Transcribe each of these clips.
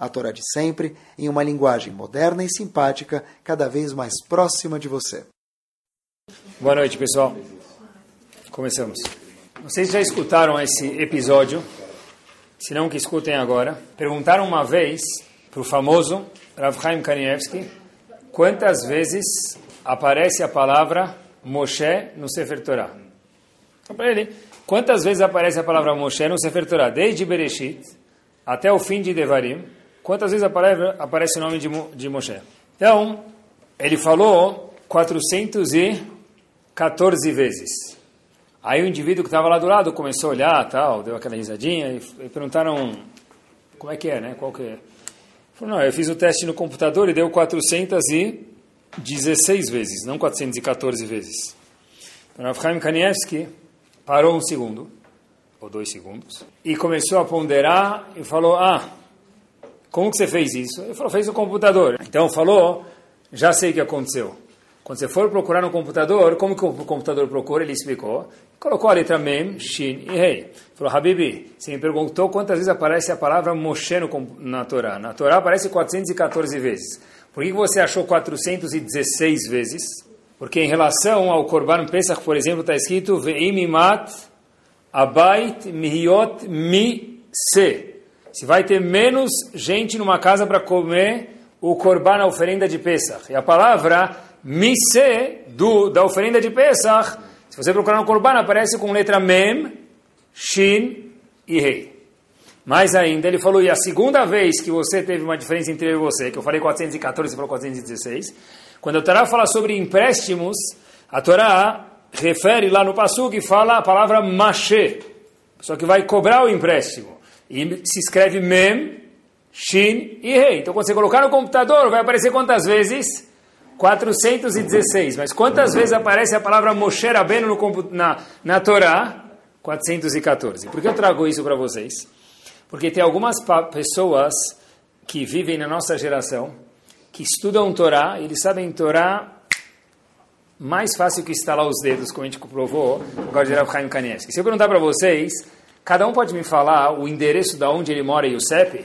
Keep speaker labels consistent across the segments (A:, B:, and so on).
A: a Torá de sempre, em uma linguagem moderna e simpática, cada vez mais próxima de você.
B: Boa noite, pessoal. Começamos. Vocês já escutaram esse episódio? Se não, que escutem agora. Perguntaram uma vez para o famoso Rav Chaim Kanievski quantas vezes aparece a palavra Moshe no Sefer Torah. Então, para ele, quantas vezes aparece a palavra Moshe no Sefer Torah? Desde Bereshit até o fim de Devarim, Quantas vezes aparece, aparece o nome de, de Moshe? Então, ele falou 414 vezes. Aí o indivíduo que estava lá do lado começou a olhar, tal, deu aquela risadinha e, e perguntaram como é que é, né? Qual que é? Falou, não, eu fiz o teste no computador e deu 416 vezes, não 414 vezes. Então, Avchaim Kanievski parou um segundo, ou dois segundos, e começou a ponderar e falou, ah, como que você fez isso? Ele falou, fez o computador. Então falou, já sei o que aconteceu. Quando você for procurar no computador, como que o computador procura? Ele explicou. Colocou a letra Mem, Shin e Rei. Falou, Habibi, você me perguntou quantas vezes aparece a palavra Moshe no, na Torá. Na Torá aparece 414 vezes. Por que você achou 416 vezes? Porque em relação ao Korban Pesach, por exemplo, está escrito Ve'imimat abait mihiot mi se se vai ter menos gente numa casa para comer o korban, a oferenda de Pesach. E a palavra mise, do, da oferenda de Pesach, se você procurar no korban, aparece com letra mem, shin e rei. Mais ainda, ele falou, e a segunda vez que você teve uma diferença entre eu e você, que eu falei 414, você falou 416, quando a Torá fala sobre empréstimos, a Torá refere lá no Passuk e fala a palavra machê, só que vai cobrar o empréstimo. E se escreve Mem, Shin e Rei. Então, quando você colocar no computador, vai aparecer quantas vezes? 416. Mas quantas vezes aparece a palavra Moshe Rabbeinu na, na Torá? 414. Por que eu trago isso para vocês? Porque tem algumas pessoas que vivem na nossa geração, que estudam Torá, eles sabem Torá mais fácil que instalar os dedos, como a gente provou, por causa de Rav Chaim Kanievski. Se eu perguntar para vocês Cada um pode me falar o endereço da onde ele mora e o CEP?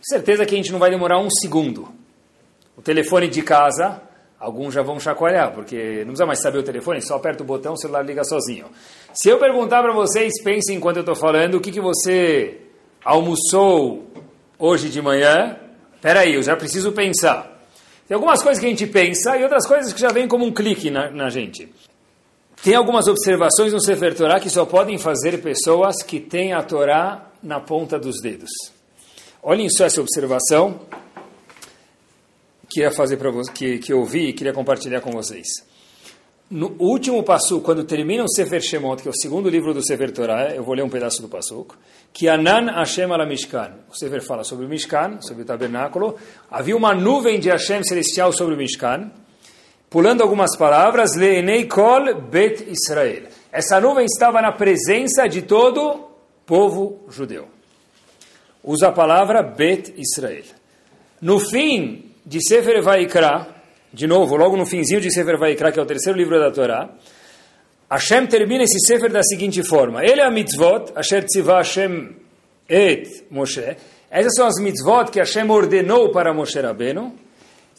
B: Certeza que a gente não vai demorar um segundo. O telefone de casa, alguns já vão chacoalhar, porque não precisa mais saber o telefone, só aperta o botão, o celular liga sozinho. Se eu perguntar para vocês, pensem enquanto eu estou falando, o que, que você almoçou hoje de manhã? Peraí, eu já preciso pensar. Tem algumas coisas que a gente pensa e outras coisas que já vêm como um clique na, na gente. Tem algumas observações no Sefer Torah que só podem fazer pessoas que têm a Torá na ponta dos dedos. Olhem só essa observação que queria fazer para que, que eu vi e queria compartilhar com vocês. No último passo, quando termina o Sefer Shemot, que é o segundo livro do Sefer Torah, eu vou ler um pedaço do passo, que Anan Hashem ala Mishkan. O Sefer fala sobre o Mishkan, sobre o tabernáculo. Havia uma nuvem de Hashem celestial sobre o Mishkan pulando algumas palavras, Leenei Kol Bet Israel. Essa nuvem estava na presença de todo povo judeu. Usa a palavra Bet Israel. No fim de Sefer Vaikra, de novo, logo no finzinho de Sefer Vaikra, que é o terceiro livro da Torá, Hashem termina esse Sefer da seguinte forma: Ele é a mitzvot, Asher tzivah Hashem et Moshe. Essas são as mitzvot que Hashem ordenou para Moshe Rabbeinu.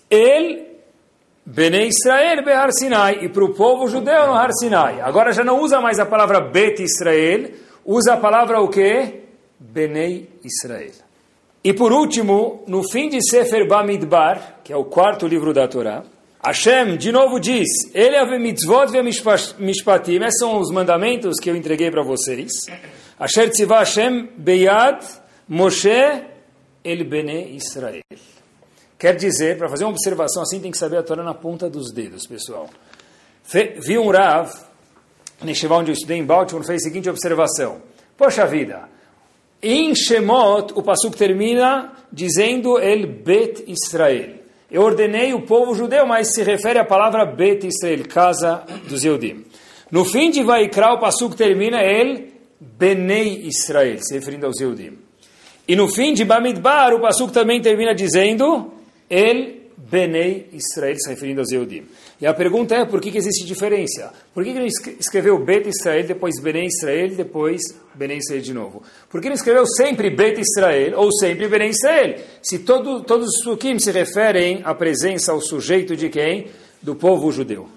B: Ele Bene Israel Behar Sinai, e para o povo judeu no Har Sinai. Agora já não usa mais a palavra Bet Israel, usa a palavra o quê? Benei Israel. E por último, no fim de Sefer Bamidbar, que é o quarto livro da Torá, Hashem de novo diz, Ele ave mitzvot ve mishpatim, esses são os mandamentos que eu entreguei para vocês. Asher tzivah Hashem beyad Moshe el Bene Israel. Quer dizer, para fazer uma observação assim, tem que saber a Torá na ponta dos dedos, pessoal. Vi um Rav, neste onde eu estudei em Baltimore, fez a seguinte observação. Poxa vida, em Shemot, o Passuk termina dizendo El Bet Israel. Eu ordenei o povo judeu, mas se refere à palavra Bet Israel, casa dos Eudim. No fim de Vaikra, o Passuk termina ele, Benei Israel, se referindo aos Eudim. E no fim de Bamidbar, o Passuk também termina dizendo, El Benei Israel, se referindo aos Eudim. E a pergunta é, por que, que existe diferença? Por que, que ele escreveu Bet Israel, depois Benei Israel, depois Benei Israel de novo? Por que ele escreveu sempre Bet Israel, ou sempre Benei Israel? Se todo, todos os sukim se referem à presença, ao sujeito de quem? Do povo judeu.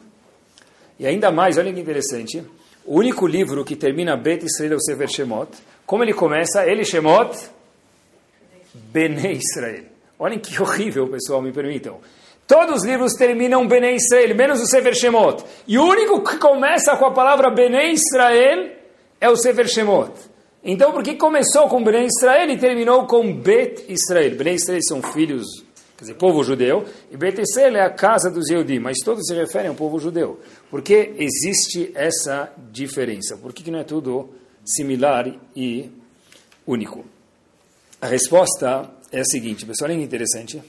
B: E ainda mais, olha que interessante, o único livro que termina Bet Israel é o Sefer Shemot. Como ele começa? Ele Shemot, Benei Israel. Olhem que horrível, pessoal, me permitam. Todos os livros terminam Benei Israel, menos o Sefer Shemot. E o único que começa com a palavra Benei Israel é o Sefer Shemot. Então, por que começou com Benei Israel e terminou com Bet Israel? Benei Israel são filhos, quer dizer, povo judeu, e Bet Israel é a casa dos Yehudim, mas todos se referem ao povo judeu. Por que existe essa diferença? Por que não é tudo similar e único? A resposta é a seguinte, pessoal, olha que interessante.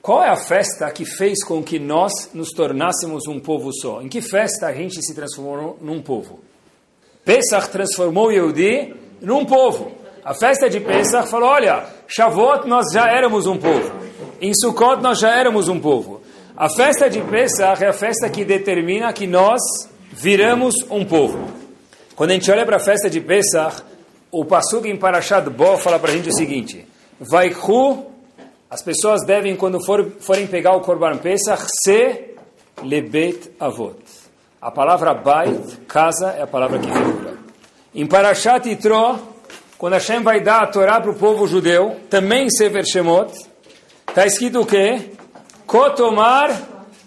B: Qual é a festa que fez com que nós nos tornássemos um povo só? Em que festa a gente se transformou num povo? Pesach transformou Yehudi num povo. A festa de Pesach falou, olha, Shavuot nós já éramos um povo. Em Sukkot nós já éramos um povo. A festa de Pesach é a festa que determina que nós viramos um povo. Quando a gente olha para a festa de Pesach, o Pasuk em Parashat Bo fala para a gente o seguinte, Vaikhu as pessoas devem, quando for, forem pegar o Korban Pesach, se lebet avot. A palavra bait, casa, é a palavra que figura. Em Parashat Yitro, quando Hashem vai dar a Torá para o povo judeu, também em Sefer Shemot, está escrito o quê? Kotomar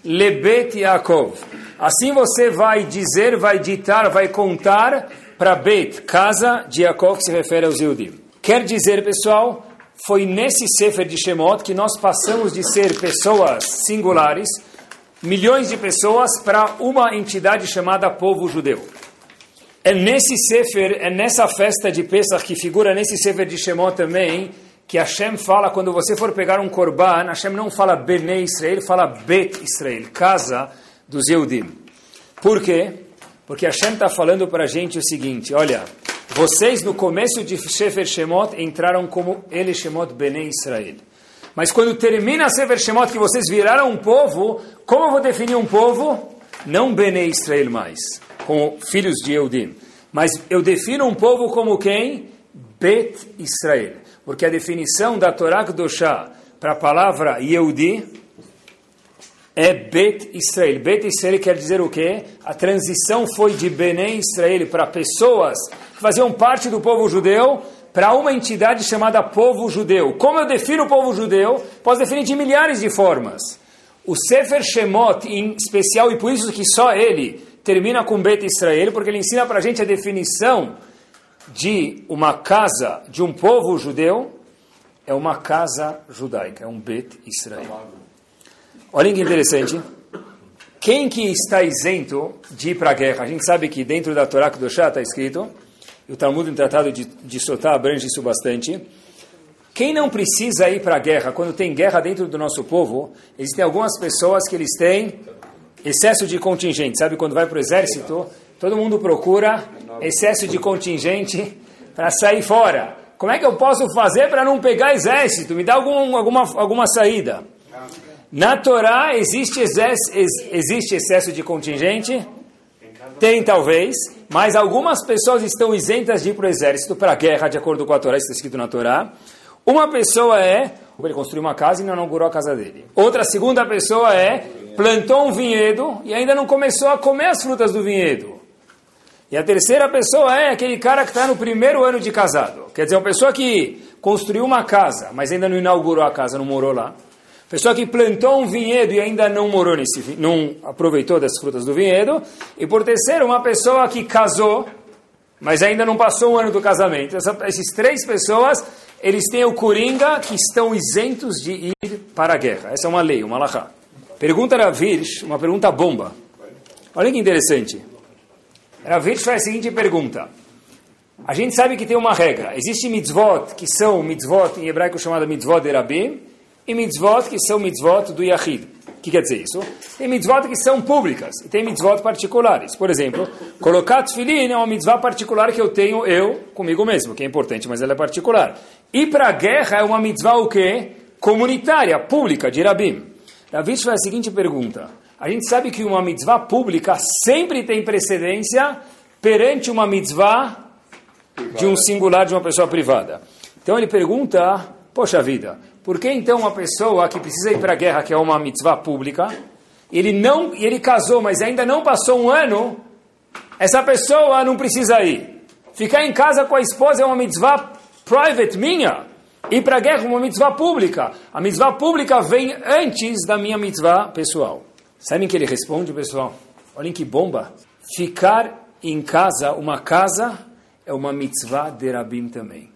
B: lebet Yaakov. Assim você vai dizer, vai ditar, vai contar para Bet, casa de Yaakov, que se refere aos Yudim. Quer dizer, pessoal, foi nesse Sefer de Shemot que nós passamos de ser pessoas singulares, milhões de pessoas, para uma entidade chamada povo judeu. É nesse Sefer, é nessa festa de Pesach que figura nesse Sefer de Shemot também, que Hashem fala, quando você for pegar um korban, Hashem não fala Bnei Israel, fala Bet Israel, casa dos Yehudim. Por quê? Porque Hashem está falando para a gente o seguinte, olha, vocês, no começo de Sefer Shemot, entraram como Ele Shemot Bnei Israel. Mas quando termina Sefer Shemot, que vocês viraram um povo, como eu vou definir um povo? Não Bnei Israel mais, como filhos de Eudim. Mas eu defino um povo como quem? Bet Israel. Porque a definição da Torá Kedoshá para a palavra Yehudi é Bet Israel. Bet Israel quer dizer o quê? A transição foi de Bnei Israel para pessoas que faziam parte do povo judeu para uma entidade chamada povo judeu. Como eu defino o povo judeu? Posso definir de milhares de formas. O Sefer Shemot, em especial, e por isso que só ele termina com Bet Israel, porque ele ensina para a gente a definição de uma casa de um povo judeu, é uma casa judaica, é um Bet Israel. Olhem que interessante. Quem que está isento de ir para a guerra? A gente sabe que dentro da Torá do Chá está escrito o Talmud, em Tratado de, de Sotá, abrange isso bastante. Quem não precisa ir para a guerra, quando tem guerra dentro do nosso povo, existem algumas pessoas que eles têm excesso de contingente. Sabe, quando vai para o exército, todo mundo procura excesso de contingente para sair fora. Como é que eu posso fazer para não pegar exército? Me dá algum, alguma, alguma saída. Na Torá existe, existe excesso de contingente? Tem talvez, mas algumas pessoas estão isentas de ir para o exército, para a guerra, de acordo com a Torá, está escrito na Torá. Uma pessoa é, ele construiu uma casa e não inaugurou a casa dele. Outra segunda pessoa é, plantou um vinhedo e ainda não começou a comer as frutas do vinhedo. E a terceira pessoa é aquele cara que está no primeiro ano de casado. Quer dizer, uma pessoa que construiu uma casa, mas ainda não inaugurou a casa, não morou lá. Pessoa que plantou um vinhedo e ainda não morou nesse, não aproveitou das frutas do vinhedo. E por terceiro, uma pessoa que casou, mas ainda não passou um ano do casamento. Essa, esses três pessoas, eles têm o coringa que estão isentos de ir para a guerra. Essa é uma lei, uma lahá. Pergunta Ravirsh, uma pergunta bomba. Olha que interessante. Ravirsh faz a seguinte pergunta. A gente sabe que tem uma regra. Existem mitzvot, que são mitzvot em hebraico chamada mitzvot de e mitzvot que são mitzvot do Yahid. O que quer dizer isso? Tem mitzvot que são públicas e tem mitzvot particulares. Por exemplo, colocar tefilin é uma mitzvah particular que eu tenho eu comigo mesmo, que é importante, mas ela é particular. Ir para a guerra é uma mitzvah o quê? Comunitária, pública, de Rabim. David faz a seguinte pergunta. A gente sabe que uma mitzvah pública sempre tem precedência perante uma mitzvah de um singular, de uma pessoa privada. Então ele pergunta, poxa vida, por que então uma pessoa que precisa ir para a guerra, que é uma mitzvah pública, ele não, ele casou, mas ainda não passou um ano, essa pessoa não precisa ir. Ficar em casa com a esposa é uma mitzvah private minha. Ir para a guerra é uma mitzvah pública. A mitzvah pública vem antes da minha mitzvah pessoal. Sabem que ele responde, pessoal? Olhem que bomba. Ficar em casa, uma casa, é uma mitzvah de Rabim também.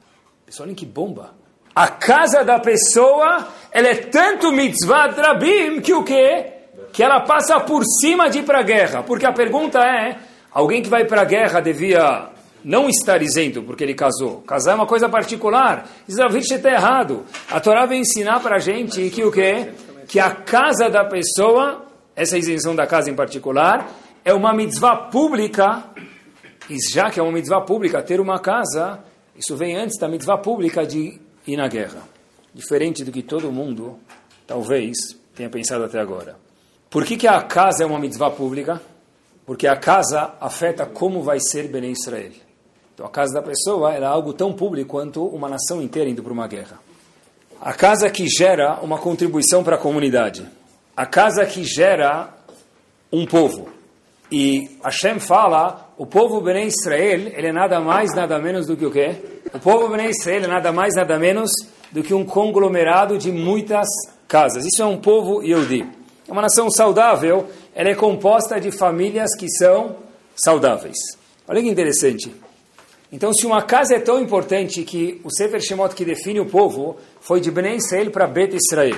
B: Pessoal, olhem que bomba. A casa da pessoa, ela é tanto mitzvah drabim que o quê? Que ela passa por cima de ir para a guerra. Porque a pergunta é, alguém que vai para a guerra devia não estar isento porque ele casou. Casar é uma coisa particular. Israel está errado. A Torá vem ensinar para a gente que o quê? Que a casa da pessoa, essa isenção da casa em particular, é uma mitzvah pública. E já que é uma mitzvah pública ter uma casa, isso vem antes da mitzvah pública de e na guerra. Diferente do que todo mundo, talvez, tenha pensado até agora. Por que, que a casa é uma mitzvah pública? Porque a casa afeta como vai ser Bnei Israel. Então a casa da pessoa era algo tão público quanto uma nação inteira indo para uma guerra. A casa que gera uma contribuição para a comunidade. A casa que gera um povo. E Hashem fala, o povo Bnei Israel, ele é nada mais, nada menos do que o quê? O povo Bnei Israel é nada mais, nada menos do que um conglomerado de muitas casas. Isso é um povo Yehudi. É uma nação saudável, ela é composta de famílias que são saudáveis. Olha que interessante. Então, se uma casa é tão importante que o Sefer Shemot que define o povo foi de Bnei Israel para Bet Israel,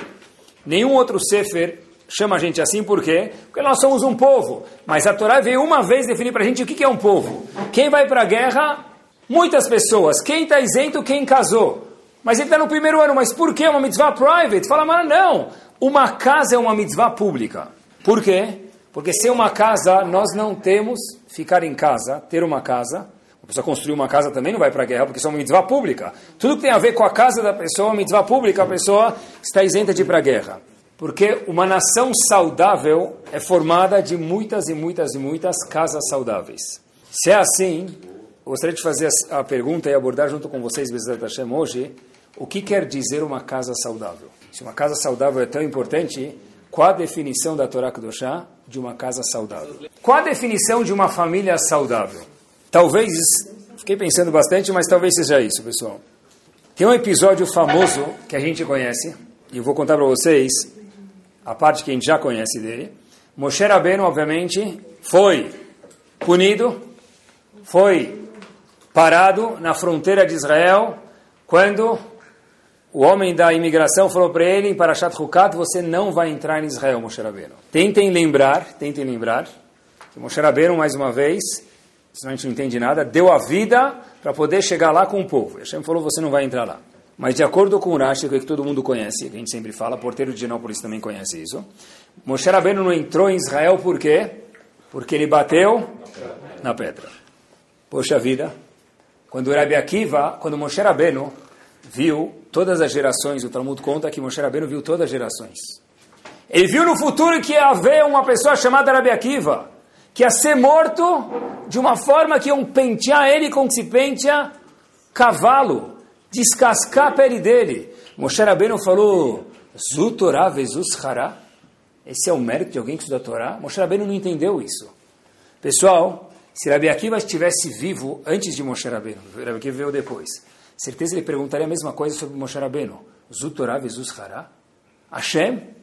B: nenhum outro Sefer chama a gente assim, por quê? Porque nós somos um povo. Mas a Torá veio uma vez definir para a gente o que é um povo. Quem vai para a guerra? Muitas pessoas. Quem está isento? Quem casou. Mas ele está no primeiro ano. Mas por quê? Uma mitzvah private? Fala, mas não. Uma casa é uma mitzvah pública. Por quê? Porque ser uma casa, nós não temos ficar em casa, ter uma casa. A pessoa construir uma casa também não vai para a guerra, porque isso é uma mitzvah pública. Tudo que tem a ver com a casa da pessoa, uma mitzvah pública, a pessoa está isenta de ir para a guerra. Porque uma nação saudável é formada de muitas e muitas e muitas casas saudáveis. Se é assim, gostaria de fazer a pergunta e abordar junto com vocês, Bezat Hashem, hoje, o que quer dizer uma casa saudável? Se uma casa saudável é tão importante, qual a definição da Torá Kedoshá de uma casa saudável? Qual a definição de uma família saudável? Talvez, fiquei pensando bastante, mas talvez seja isso, pessoal. Tem um episódio famoso que a gente conhece, e eu vou contar para vocês a parte que a gente já conhece dele. Moshe Rabbeinu, obviamente, foi punido, foi parado na fronteira de Israel, quando o homem da imigração falou para ele, em Parashat Hukat, você não vai entrar em Israel, Moshe Rabbeinu. Tentem lembrar, tentem lembrar, que Moshe Rabbeinu, mais uma vez, senão a gente não entende nada, deu a vida para poder chegar lá com o povo. Hashem falou, você não vai entrar lá. Mas de acordo com o Rashi, que todo mundo conhece, que a gente sempre fala, porteiro de Genópolis também conhece isso, Moshe Rabbeinu não entrou em Israel por quê? Porque ele bateu na pedra. Poxa vida, quando Rabi Akiva, quando Moshe Rabbeinu viu todas as gerações, o Talmud conta que Moshe Rabbeinu viu todas as gerações. Ele viu no futuro que ia haver uma pessoa chamada Rabi Akiva, que ia ser morto de uma forma que iam pentear ele como se penteia cavalo descascar a pele dele. Moshe Rabbeinu falou, Zutorá vezus hará. Esse é o mérito de alguém que estuda a Torá? Moshe Rabbeinu não entendeu isso. Pessoal, se Rabi Akiva estivesse vivo antes de Moshe Rabbeinu, Rabi Akiva veio depois, certeza ele perguntaria a mesma coisa sobre Moshe Rabbeinu. Zutorá vezus hará? Hashem?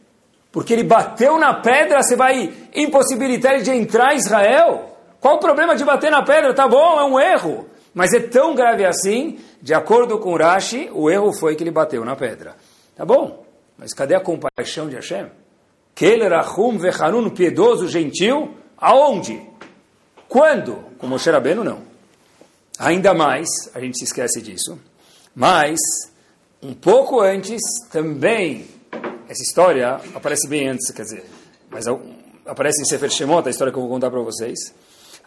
B: Porque ele bateu na pedra, você vai impossibilitar ele de entrar em Israel? Qual o problema de bater na pedra? Tá bom, é um erro. Mas é tão grave assim, de acordo com Rashi, o erro foi que ele bateu na pedra. Tá bom, mas cadê a compaixão de Hashem? Kel Rahum Vechanun, piedoso, gentil, aonde? Quando? Com Moshe Rabbeinu, não. Ainda mais, a gente se esquece disso, mas, um pouco antes, também, essa história aparece bem antes, quer dizer, mas aparece em Sefer Shemot, a história que eu vou contar para vocês.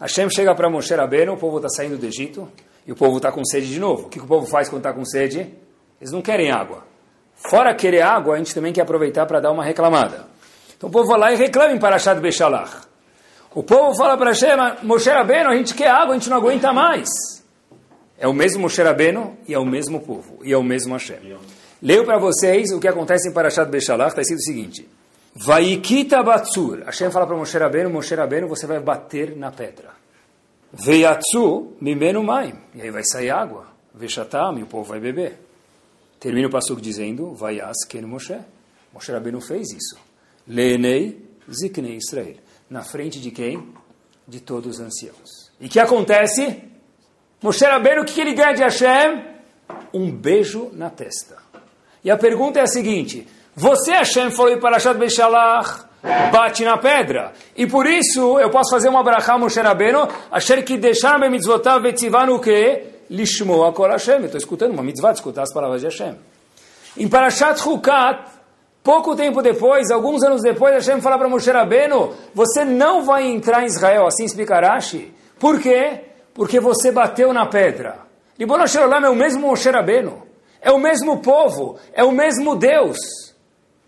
B: Hashem chega para Moshe Rabbeinu, o povo está saindo do Egito, e o povo está com sede de novo. O que, que o povo faz quando está com sede? Eles não querem água. Fora querer água, a gente também quer aproveitar para dar uma reclamada. Então o povo vai lá e reclama em Parashat Bechalach. O povo fala para Hashem, Moshe Rabbeinu, a gente quer água, a gente não aguenta mais. É o mesmo Moshe Rabbeinu e é o mesmo povo, e é o mesmo Hashem. Leio para vocês o que acontece em Parashat Bechalach, está escrito o seguinte. Vaikita Batsur. Hashem fala para Moshe Rabbeinu, Moshe Rabbeinu, você vai bater na pedra. Veiatsu mimenu maim. E aí vai sair água. Veshatam, e o povo vai beber. Termina o passo dizendo, Vaias ken Moshe. Moshe Rabbeinu fez isso. Leenei ziknei Israel. Na frente de quem? De todos os anciãos. E que acontece? Moshe Rabbeinu, o que ele ganha de Hashem? Um beijo na testa. E a pergunta é a seguinte, você, Hashem, falou em Parashat Beshalach, bate na pedra. E por isso eu posso fazer uma brachá Moshe Rabbeinu, Asher que deixar me mitzvotav vetzivan o que? Lishmoa kol Hashem. Estou escutando uma mitzvah, escutar as palavras de Hashem. Em Parashat Chukat, pouco tempo depois, alguns anos depois, Hashem fala para Moshe Rabbeinu, você não vai entrar em Israel, assim explica Rashi. Por quê? Porque você bateu na pedra. Ribono Shalom é o mesmo Moshe Rabbeinu. É o mesmo povo, é o mesmo Deus.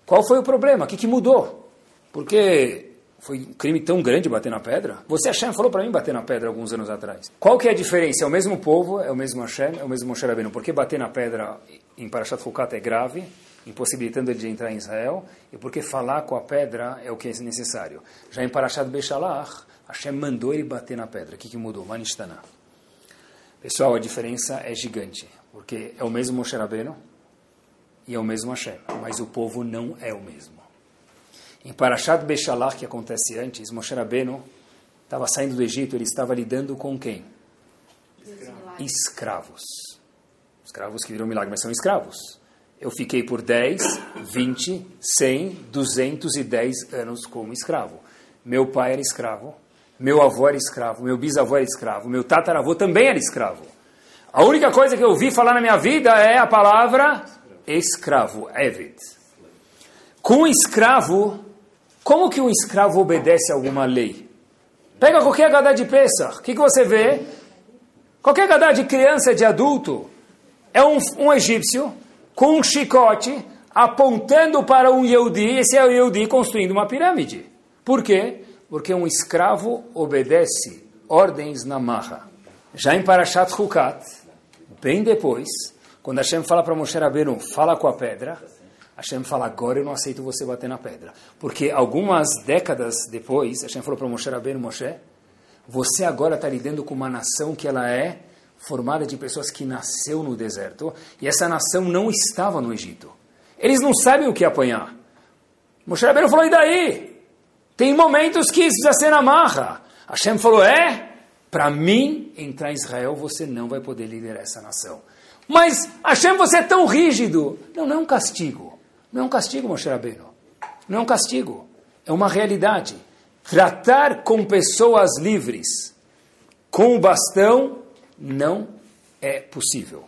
B: Qual foi o problema? O que, que mudou? Porque foi um crime tão grande bater na pedra? Você, Hashem, falou para mim bater na pedra alguns anos atrás. Qual que é a diferença? É o mesmo povo, é o mesmo Hashem, é o mesmo Moshe Rabbeinu. Por que bater na pedra em Parashat Fukat é grave, impossibilitando ele de entrar em Israel? E porque falar com a pedra é o que é necessário. Já em Parashat Beshalach, Hashem mandou ele bater na pedra. O que, que mudou? Manistana. Pessoal, a diferença é gigante. Porque é o mesmo Moshe Rabbeinu, e é o mesmo Hashem, mas o povo não é o mesmo. Em Parashat Beshalach, que acontece antes, Moshe Rabbeinu estava saindo do Egito, ele estava lidando com quem? Escravos. Escravos que viram milagre, mas são escravos. Eu fiquei por 10, 20, 100, 210 anos como escravo. Meu pai era escravo, meu avô era escravo, meu bisavô era escravo, meu tataravô também era escravo. A única coisa que eu vi falar na minha vida é a palavra escravo, Eved. Com escravo, como que um escravo obedece a alguma lei? Pega qualquer gadá de Pesach, o que, que você vê? Qualquer gadá de criança, de adulto, é um, um egípcio com um chicote apontando para um Yehudi, esse é o Yehudi construindo uma pirâmide. Por quê? Porque um escravo obedece ordens na marra. Já em Parashat Hukat, bem depois, quando Hashem fala para Moshe Rabbeinu, fala com a pedra, Hashem fala, agora eu não aceito você bater na pedra. Porque algumas décadas depois, Hashem falou para Moshe Rabbeinu, Moshe, você agora está lidando com uma nação que ela é formada de pessoas que nasceu no deserto, e essa nação não estava no Egito. Eles não sabem o que apanhar. Moshe Rabbeinu falou, e daí? Tem momentos que isso precisa ser na marra. Hashem falou, é? Para mim, entrar em Israel, você não vai poder liderar essa nação. Mas, Hashem, você é tão rígido. Não, não é um castigo. Não é um castigo, Moshe Rabbeinu. Não é um castigo. É uma realidade. Tratar com pessoas livres com o bastão não é possível.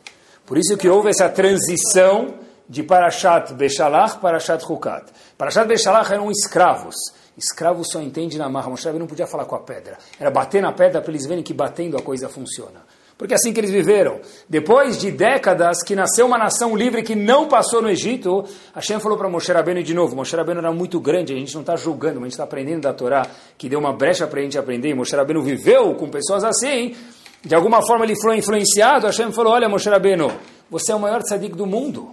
B: Por isso que houve essa transição de Parashat Beshalach para Parashat Hukat. Parashat Beshalach eram escravos. Escravo só entende na marra. Moshe não podia falar com a pedra. Era bater na pedra para eles verem que batendo a coisa funciona. Porque é assim que eles viveram. Depois de décadas que nasceu uma nação livre que não passou no Egito, Hashem falou para Moshe Rabbeinu de novo, Moshe Rabbeinu era muito grande, a gente não está julgando, mas a gente está aprendendo da Torá, que deu uma brecha para a gente aprender, e Moshe Rabbeinu viveu com pessoas assim, de alguma forma ele foi influenciado, Hashem falou, olha Moshe Rabbeinu, você é o maior tzadik do mundo,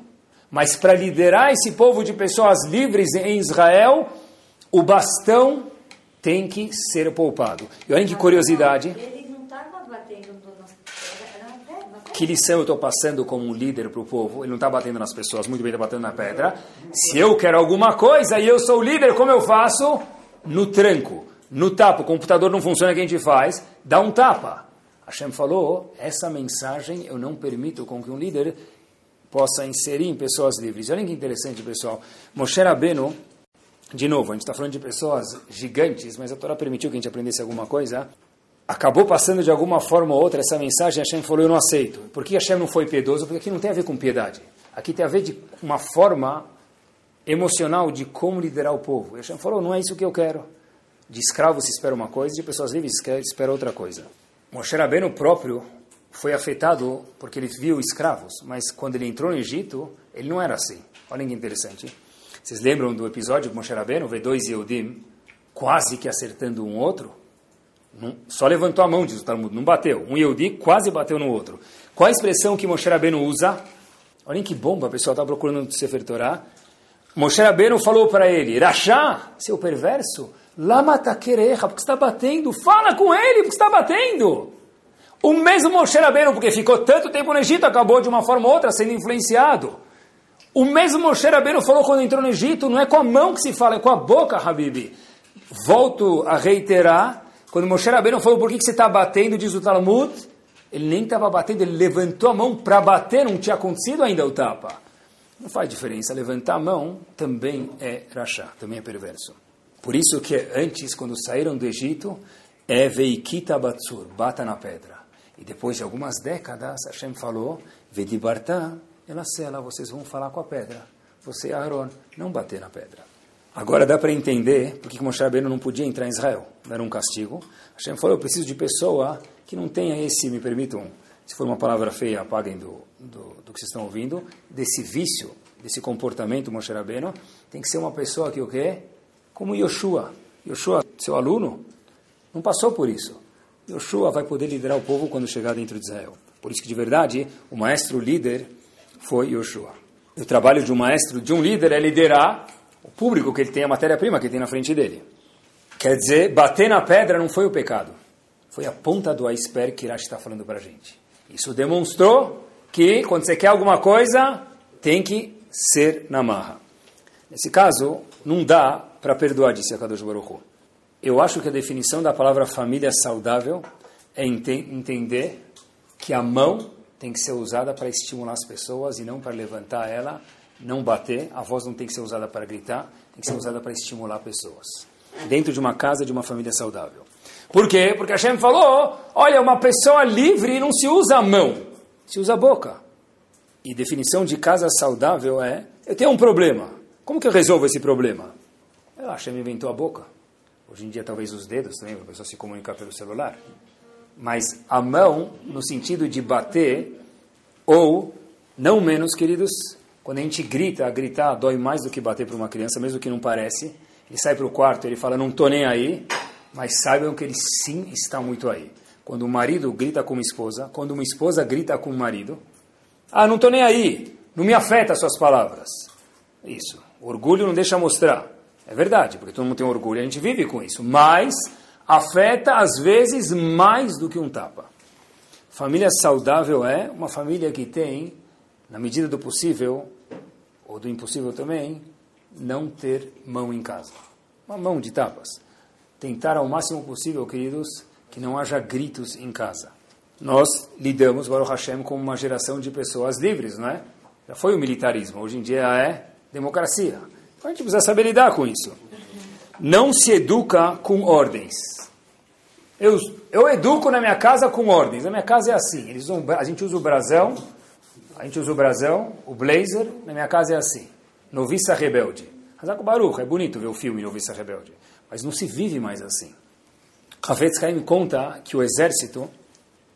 B: mas para liderar esse povo de pessoas livres em Israel, o bastão tem que ser poupado. E olha que curiosidade que lição eu estou passando como um líder para o povo? Ele não está batendo nas pessoas, muito bem está batendo na pedra. Se eu quero alguma coisa e eu sou o líder, como eu faço? No tranco, no tapa. O computador não funciona, o que a gente faz? Dá um tapa. Hashem falou, essa mensagem eu não permito com que um líder possa inserir em pessoas livres. Olha que interessante, pessoal. Moshe Rabbeinu, de novo, a gente está falando de pessoas gigantes, mas a Torá permitiu que a gente aprendesse alguma coisa acabou passando de alguma forma ou outra essa mensagem, Hashem falou, eu não aceito. Por que Hashem não foi piedoso? Porque aqui não tem a ver com piedade. Aqui tem a ver de uma forma emocional de como liderar o povo. E Hashem falou, não é isso que eu quero. De escravo se espera uma coisa, de pessoas livres se espera outra coisa. Moshe Rabbeinu próprio foi afetado porque ele viu escravos, mas quando ele entrou no Egito, ele não era assim. Olha que interessante. Vocês lembram do episódio de Moshe Rabbeinu, vê dois Yehudim quase que acertando um outro? Não, só levantou a mão, diz o Talmud, não bateu. Um Yehudi quase bateu no outro. Qual a expressão que Moshe Rabbeinu usa? Olhem que bomba, pessoal está procurando no Sefer Torah. Moshe Rabbeinu falou para ele, Rachá, seu perverso, lama takerecha, porque está batendo, fala com ele, porque está batendo. O mesmo Moshe Rabbeinu, porque ficou tanto tempo no Egito, acabou de uma forma ou outra sendo influenciado. O mesmo Moshe Rabbeinu falou quando entrou no Egito, não é com a mão que se fala, é com a boca, Habib. Volto a reiterar, quando Moshe Rabbeinu falou por que, que você está batendo, diz o Talmud, ele nem estava batendo, ele levantou a mão para bater, não tinha acontecido ainda o tapa. Não faz diferença, levantar a mão também é rachá, também é perverso. Por isso que antes, quando saíram do Egito, é veikita batsur, bata na pedra. E depois de algumas décadas, Hashem falou, vedibartá, ela sela, vocês vão falar com a pedra. Você, Aaron, não bater na pedra. Agora dá para entender porque Moshe Rabbeinu não podia entrar em Israel. Era um castigo. Hashem falou, eu preciso de pessoa que não tenha esse, me permitam, se for uma palavra feia, apaguem do, do, do que vocês estão ouvindo, desse vício, desse comportamento Moshe Rabbeinu, tem que ser uma pessoa que o quê? Como Yoshua. Yoshua, seu aluno, não passou por isso. Yoshua vai poder liderar o povo quando chegar dentro de Israel. Por isso que, de verdade, o maestro líder foi Yoshua. O trabalho de um maestro, de um líder, é liderar o público que ele tem, a matéria-prima que ele tem na frente dele. Quer dizer, bater na pedra não foi o pecado. Foi a ponta do iceberg que Irash está falando para a gente. Isso demonstrou que, quando você quer alguma coisa, tem que ser na marra. Nesse caso, não dá para perdoar, disse a Kadosh Baruch Eu acho que a definição da palavra família saudável é ente entender que a mão tem que ser usada para estimular as pessoas e não para levantar ela, não bater. A voz não tem que ser usada para gritar, tem que ser usada para estimular pessoas. Dentro de uma casa, de uma família saudável. Por quê? Porque Hashem falou, olha, uma pessoa livre não se usa a mão, se usa a boca. E definição de casa saudável é, eu tenho um problema. Como que eu resolvo esse problema? Eu, Hashem inventou a boca. Hoje em dia, talvez os dedos também, para a pessoa se comunicar pelo celular. Mas a mão, no sentido de bater, ou, não menos, queridos, quando a gente grita, gritar dói mais do que bater para uma criança, mesmo que não parece. Ele sai para o quarto, ele fala, não estou nem aí mas saibam que ele sim está muito aí. Quando o marido grita com uma esposa, quando uma esposa grita com o marido, ah, não estou nem aí, não me afeta as suas palavras. Isso, orgulho não deixa mostrar. É verdade, porque todo mundo tem orgulho, a gente vive com isso. Mas afeta, às vezes, mais do que um tapa. Família saudável é uma família que tem, na medida do possível, ou do impossível também, não ter mão em casa. Uma mão de tapas tentar ao máximo possível, queridos, que não haja gritos em casa. Nós lidamos, Baruch Hashem, com uma geração de pessoas livres, não é? Já foi o militarismo, hoje em dia é democracia. A gente precisa saber lidar com isso. Não se educa com ordens. Eu, eu educo na minha casa com ordens. Na minha casa é assim. Eles usam, a gente usa o brasão, a gente usa o brasão, o blazer, na minha casa é assim. Noviça rebelde. Hazak Baruch, é bonito ver o filme Noviça Rebelde. Mas não se vive mais assim. Hafetz Haim conta que o exército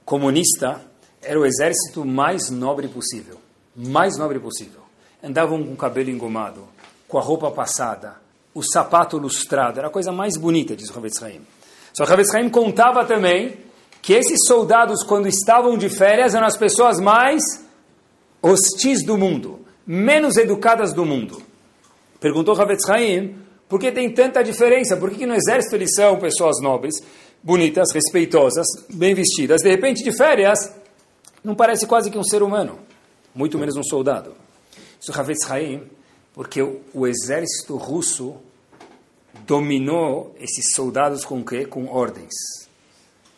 B: comunista era o exército mais nobre possível. Mais nobre possível. Andavam com o cabelo engomado, com a roupa passada, o sapato lustrado. Era a coisa mais bonita, diz Havetz Haim. Só que Haim contava também que esses soldados, quando estavam de férias, eram as pessoas mais hostis do mundo, menos educadas do mundo. Perguntou Havetz Haim por que tem tanta diferença? Por que, que no exército eles são pessoas nobres, bonitas, respeitosas, bem vestidas? De repente, de férias, não parece quase que um ser humano, muito menos um soldado. Isso Havetz Haim, porque o, exército russo dominou esses soldados com quê? Com ordens.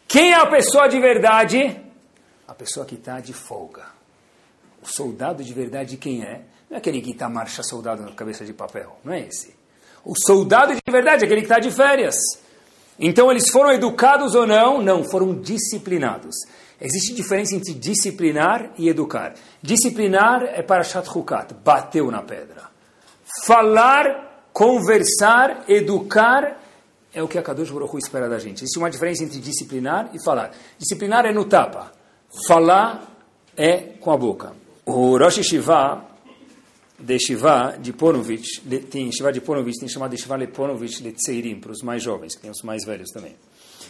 B: Quem é a pessoa de verdade? A pessoa que está de folga. O soldado de verdade quem é? Não é aquele que está marcha soldado na cabeça de papel, não é esse. O soldado de verdade é aquele que está de férias. Então eles foram educados ou não? Não, foram disciplinados. Existe diferença entre disciplinar e educar. Disciplinar é para Shatrukat, bateu na pedra. Falar, conversar, educar é o que a Kadosh Baruch Hu espera da gente. Existe uma diferença entre disciplinar e falar. Disciplinar é no tapa. Falar é com a boca. O Rosh Shiva de Shiva de Ponovich, tem Shiva de Ponovich, tem chamado de Shiva Leponovich Tseirim, para os mais jovens, que tem os mais velhos também.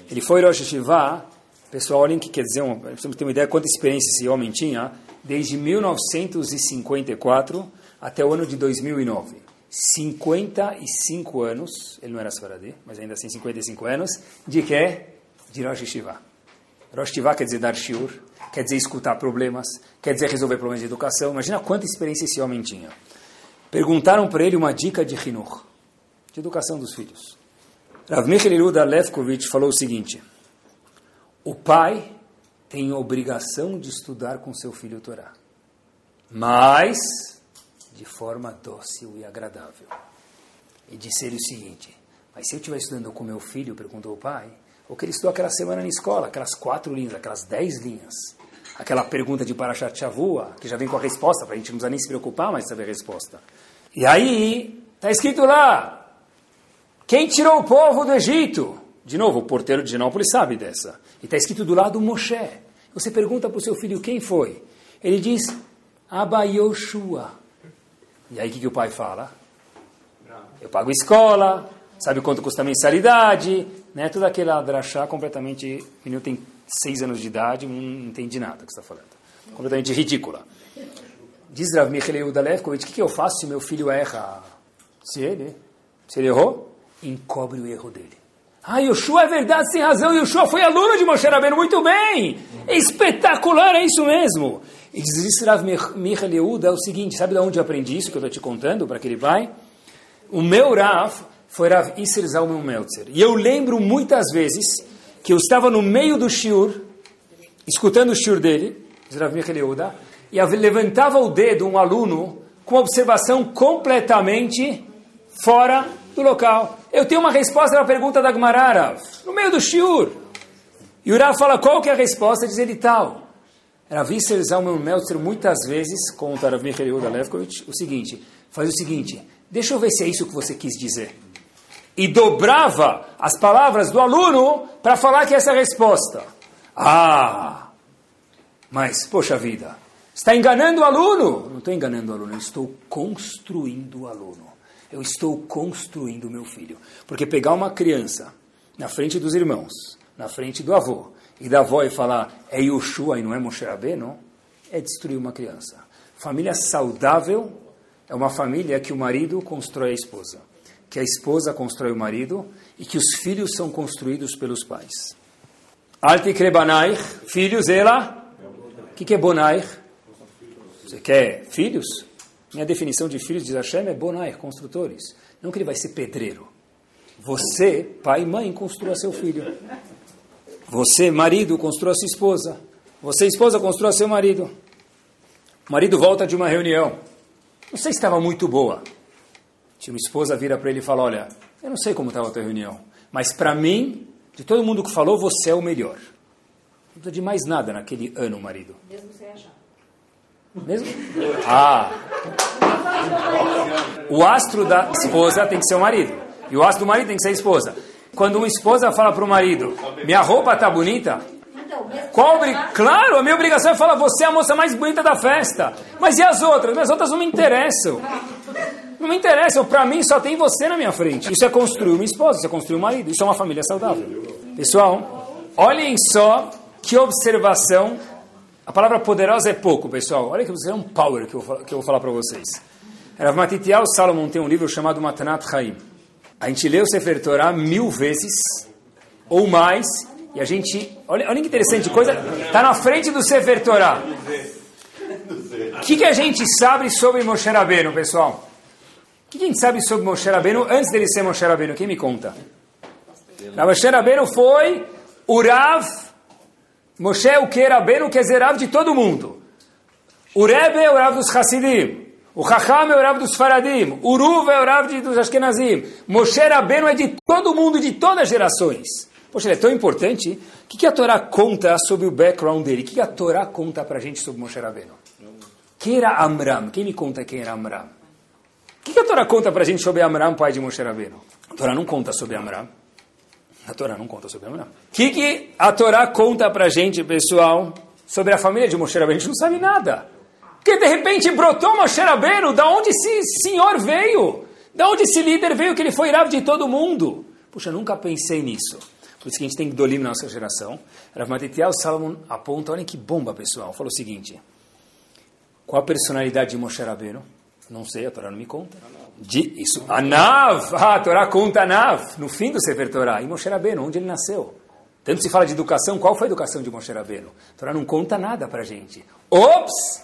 B: Ele foi Rosh Shiva, pessoal, olhem o que quer dizer, para você ter uma ideia quanta experiência esse homem tinha, desde 1954 até o ano de 2009. 55 anos, ele não era Svaradi, mas ainda assim 55 anos, de que? De Rosh Shiva. Rosh Shiva quer dizer dar shiur, quer dizer escutar problemas, quer dizer resolver problemas de educação. Imagina quanta experiência esse homem tinha. Perguntaram para ele uma dica de Hinur, de educação dos filhos. Rav Michael Yehuda Levkovich falou o seguinte, o pai tem obrigação de estudar com seu filho Torá, mas de forma dócil e agradável. E disse ele o seguinte: Mas se eu estiver estudando com meu filho, perguntou o pai, o que ele estudou aquela semana na escola, aquelas quatro linhas, aquelas dez linhas, aquela pergunta de Parashat Shavua, que já vem com a resposta, para a gente não precisa nem se preocupar mais saber a resposta. E aí, está escrito lá: Quem tirou o povo do Egito? De novo, o porteiro de Genópolis sabe dessa. E está escrito do lado Moshe. Você pergunta para o seu filho quem foi. Ele diz, Abba Yoshua. E aí o que, que o pai fala? Eu pago escola, sabe quanto custa a mensalidade, né? Toda aquela drachá completamente... O menino tem seis anos de idade, não entende nada do que está falando. Completamente ridícula. Diz Rav Michael Yehuda o que, que eu faço se meu filho erra? Se ele, se ele errou, encobre o erro dele. Ah, Yoshua é verdade, sem razão. Yoshua foi aluno de Moshe Rabbeinu, muito bem. É espetacular, é isso mesmo. E diz Rav Michael Yehuda é o seguinte, sabe de onde eu aprendi isso que eu estou te contando para aquele pai? O meu Rav foi Rav Isser Zalman Meltzer. E eu lembro muitas vezes que eu estava no meio do shiur, escutando o shiur dele, Rav Michael Yehuda, e levantava o dedo um aluno com observação completamente fora do local. Eu tenho uma resposta a pergunta da Gmarara, no meio do shiur. E o Rav fala, qual que é a resposta? Diz ele tal. Rav Isser Zalman Meltzer muitas vezes, conta Rav Michael Yehuda Levkovich, o seguinte, faz o seguinte, deixa eu ver se é isso que você quis dizer. E dobrava as palavras do aluno para falar que essa é a resposta. Ah, mas, poxa vida, está enganando o aluno? Não estou enganando o aluno, eu estou construindo o aluno. Eu estou construindo o meu filho. Porque pegar uma criança na frente dos irmãos, na frente do avô, e da avó e falar é Yoshua e não é Moshe Rabbeinu, é destruir uma criança. Família saudável é uma família que o marido constrói a esposa, que a esposa constrói o marido e que os filhos são construídos pelos pais. Alti Banair, filhos, ela. O que, que é Bonair? Você quer filhos? Minha definição de filhos de Hashem é Bonair, construtores. Não que ele vai ser pedreiro. Você, pai e mãe, construa seu filho. Você, marido, construa sua esposa. Você, esposa, construa seu marido. O marido volta de uma reunião. Não sei se estava muito boa. Tinha uma esposa vira para ele e fala: Olha, eu não sei como estava a tua reunião, mas para mim, de todo mundo que falou, você é o melhor. Não precisa de mais nada naquele ano, marido. Mesmo sem achar. Mesmo? Ah! O astro da esposa tem que ser o marido. E o astro do marido tem que ser a esposa. Quando uma esposa fala para o marido, minha roupa está bonita, qual Claro, a minha obrigação é falar, você é a moça mais bonita da festa. Mas e as outras? As outras não me interessam. Não me interessam. Para mim, só tem você na minha frente. Isso é construir uma esposa, isso é construir um marido. Isso é uma família saudável. Pessoal, olhem só que observação. A palavra poderosa é pouco, pessoal. Olha que é um power que eu, que eu vou falar para vocês. Rav Matitiel Salomon tem um livro chamado Matanat Chaim. A gente lê o Sefer Torah mil vezes ou mais e a gente, olha, olha que interessante, coisa está na frente do Sefer Torah. O que, que a gente sabe sobre Moshe Rabbeinu, pessoal? O que, que a gente sabe sobre Moshe Rabbeinu antes dele ser Moshe Rabbeinu? Quem me conta? Na Moshe Rabbeinu foi o Rav, Moshe o que Rabbeinu, que é Rav de todo mundo. O Rebbe é o Rav dos Hasidim. O Chacham é o Rav dos Faradim. O Uruv é o Rav dos Ashkenazim. Moshe Rabbeinu é de todo mundo, de todas as gerações. Poxa, ele é tão importante. O que, que a Torá conta sobre o background dele? O que, que a Torá conta para a gente sobre Moshe Rabbeinu? Quem era Amram? Quem me conta quem era Amram? O que, que a Torá conta para a gente sobre Amram, pai de Moshe Rabbeinu? A Torá não conta sobre Amram. A Torá não conta sobre Amram. O que, que a Torá conta para a gente, pessoal, sobre a família de Moshe Rabbeinu? A gente não sabe nada. Porque de repente brotou Moshe Rabbeinu, da onde esse senhor veio? Da onde esse líder veio que ele foi irado de todo mundo? Puxa, nunca pensei nisso. Por isso que a gente tem que dolir na nossa geração. Rav Matitiel Salomon aponta, olhem que bomba, pessoal. Falou o seguinte, qual a personalidade de Moshe Rabbeinu? Não sei, a Torá não me conta. De, isso, Anav, ah, a Torá conta Anav, no fim do Sefer Torá. E Moshe Rabbeinu, onde ele nasceu? Tanto se fala de educação, qual foi a educação de Moshe Rabbeinu? A Torá não conta nada para gente. Ops!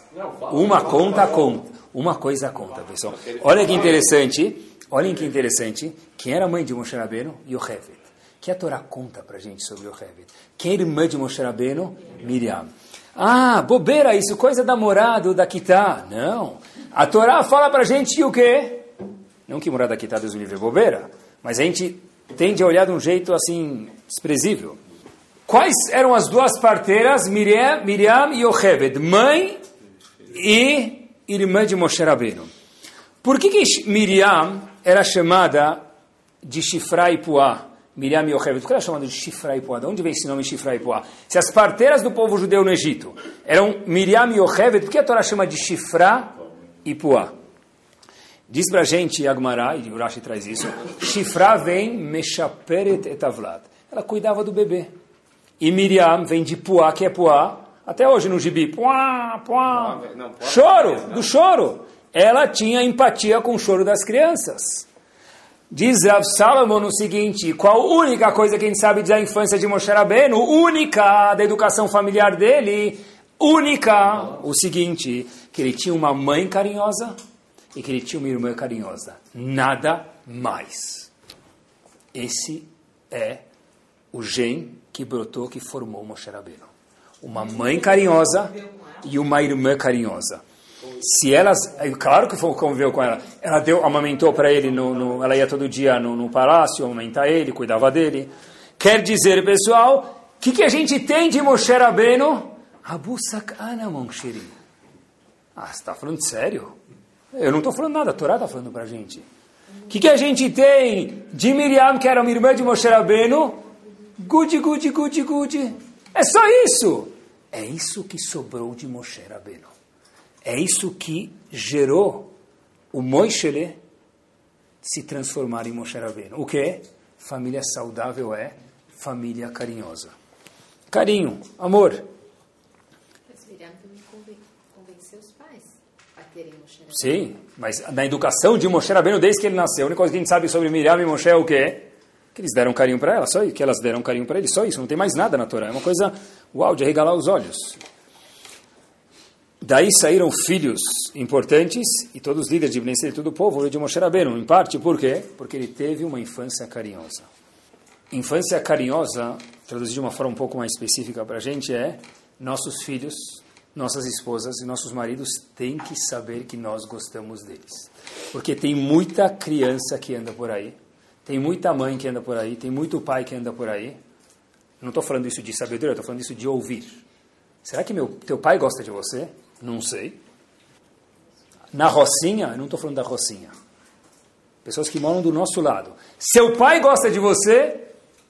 B: Uma conta conta. Uma coisa conta, pessoal. Olha que interessante, olhem que interessante. Quem era a mãe de Moshe Rabbeinu? Yocheved. Que a Torá conta para gente sobre Yocheved. Quem é irmã de Moshe Rabbeinu? Miriam. Ah, bobeira isso, coisa da morada, da Kitá. Não. A Torá fala para gente que o quê? Não que morada da Kitá, Deus me livre, é bobeira. Mas a gente tende a olhar de um jeito assim, desprezível. Quais eram as duas parteiras? Miriam, Miriam e Yocheved, mãe e irmã de Moshe Rabbeinu. Por que, que Miriam era chamada de Shifra e Puá? Miriam e Yocheved. Por que ela é chamada de Shifra e Puá? De onde vem esse nome Shifra e Puá? Se as parteiras do povo judeu no Egito eram Miriam e Yocheved, por que a Torá chama de Shifra e Puá? Diz pra gente Agmará, e Urashi traz isso, Shifra vem Meshaperet etavlad. Ela cuidava do bebê. E Miriam vem de Puá, que é Puá, até hoje no gibi, puá, puá, choro, do choro. Ela tinha empatia com o choro das crianças. Diz Rav Salomon o seguinte, qual a única coisa que a gente sabe da infância de Moshe Rabbeinu? Única da educação familiar dele, única, o seguinte, que ele tinha uma mãe carinhosa e que ele tinha uma irmã carinhosa. Nada mais. Esse é o gen que brotou, que formou Moshe Rabbeinu. Uma mãe carinhosa e uma irmã carinhosa se elas, é claro que conviveu com ela, ela deu, amamentou para ele, no, no, ela ia todo dia no, no palácio amamentar ele, cuidava dele. Quer dizer, pessoal, o que, que a gente tem de Moshe Rabbeinu? Abu Sakana Monshiri. Ah, você está falando sério? Eu não estou falando nada, a Torá está falando para a gente. O que, que a gente tem de Miriam, que era uma irmã de Moshe Rabbeinu? Gudi, gudi, gudi, gudi. É só isso. É isso que sobrou de Moshe Rabbeinu. É isso que gerou o Moishele se transformar em Moshe Rabbeinu. O que? Família saudável é família carinhosa. Carinho, amor.
C: Mas Miriam também convenceu os pais a terem Moshe Rabbeinu.
B: Sim, mas na educação de Moshe Rabbeinu, desde que ele nasceu, a única coisa que a gente sabe sobre Miriam e Moshe é o quê? Que eles deram carinho para ela, só isso, que elas deram carinho para ele, só isso, não tem mais nada na Torá. É uma coisa, uau, de regalar os olhos. Daí saíram filhos importantes e todos os líderes de Bnei e todo o povo de Moshe Rabbeinu. Em parte, por quê? Porque ele teve uma infância carinhosa. Infância carinhosa, traduzido de uma forma um pouco mais específica para a gente, é nossos filhos, nossas esposas e nossos maridos têm que saber que nós gostamos deles. Porque tem muita criança que anda por aí, tem muita mãe que anda por aí, tem muito pai que anda por aí. Não estou falando isso de sabedoria, estou falando isso de ouvir. Será que meu, teu pai gosta de você? Não sei. Na Rocinha, eu não estou falando da Rocinha. Pessoas que moram do nosso lado. Seu pai gosta de você?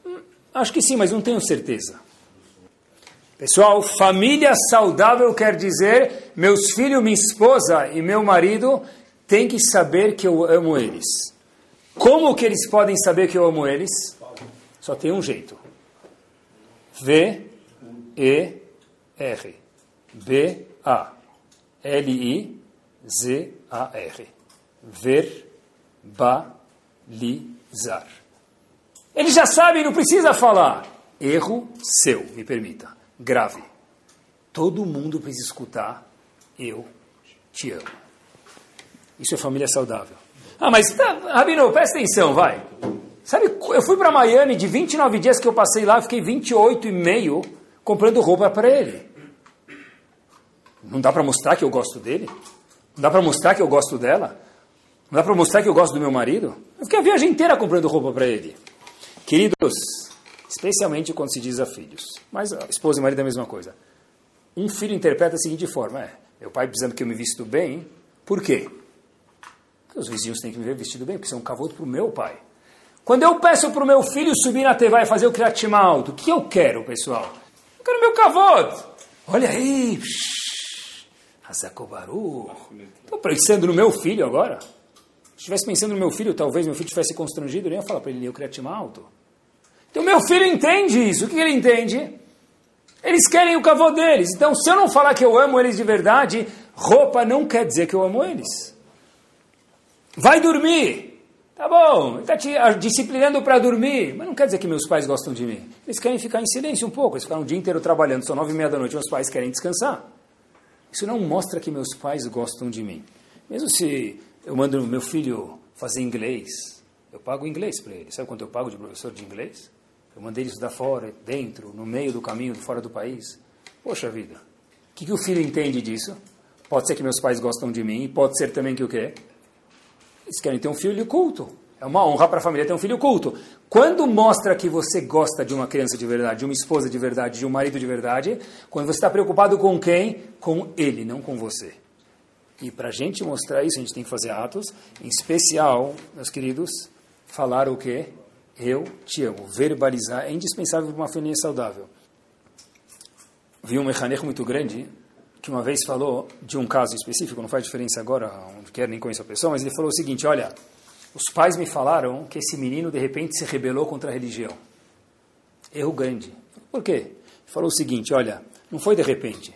B: Hum, acho que sim, mas não tenho certeza. Pessoal, família saudável quer dizer meus filhos, minha esposa e meu marido têm que saber que eu amo eles. Como que eles podem saber que eu amo eles? Só tem um jeito. V E R B A L-I-Z-A-R. Verbalizar. Ele já sabe, não precisa falar. Erro seu, me permita. Grave. Todo mundo precisa escutar. Eu te amo. Isso é família saudável. Ah, mas, tá, Rabino, presta atenção, vai. Sabe, eu fui para Miami, de 29 dias que eu passei lá, fiquei 28 e meio comprando roupa para ele. Não dá para mostrar que eu gosto dele? Não dá para mostrar que eu gosto dela? Não dá para mostrar que eu gosto do meu marido? Eu fiquei a viagem inteira comprando roupa para ele. Queridos, especialmente quando se diz a filhos, mas a esposa e marido é a mesma coisa. Um filho interpreta da seguinte forma: é, meu pai precisando que eu me visto bem, por quê? Os vizinhos têm que me ver vestido bem, porque isso é um cavoto para o meu pai. Quando eu peço para o meu filho subir na TV e fazer o Kriyat alto, o que eu quero, pessoal? Eu quero meu cavoto. Olha aí. Hazakobaru. Estou pensando no meu filho agora. Se estivesse pensando no meu filho, talvez meu filho estivesse constrangido, eu nem ia falar para ele ler o Kriyat alto. Então meu filho entende isso. O que ele entende? Eles querem o cavô deles. Então, se eu não falar que eu amo eles de verdade, roupa não quer dizer que eu amo eles. Vai dormir. Tá bom, está te disciplinando para dormir, mas não quer dizer que meus pais gostam de mim. Eles querem ficar em silêncio um pouco, eles ficaram o dia inteiro trabalhando, são nove e meia da noite, meus pais querem descansar. Isso não mostra que meus pais gostam de mim. Mesmo se eu mando meu filho fazer inglês, eu pago inglês para ele. Sabe quanto eu pago de professor de inglês? Eu mandei ele estudar fora, dentro, no meio do caminho, fora do país. Poxa vida. O que, que o filho entende disso? Pode ser que meus pais gostam de mim, pode ser também que o quê? Eles querem ter um filho culto. É uma honra para a família ter um filho culto. Quando mostra que você gosta de uma criança de verdade, de uma esposa de verdade, de um marido de verdade, quando você está preocupado com quem? Com ele, não com você. E para a gente mostrar isso, a gente tem que fazer atos, em especial, meus queridos, falar o quê? Eu te amo. Verbalizar é indispensável para uma família saudável. Vi um mecanismo muito grande que uma vez falou de um caso específico, não faz diferença agora, onde quer nem conheço a pessoa, mas ele falou o seguinte: olha, os pais me falaram que esse menino de repente se rebelou contra a religião. Erro grande. Por quê? Ele falou o seguinte: olha, não foi de repente,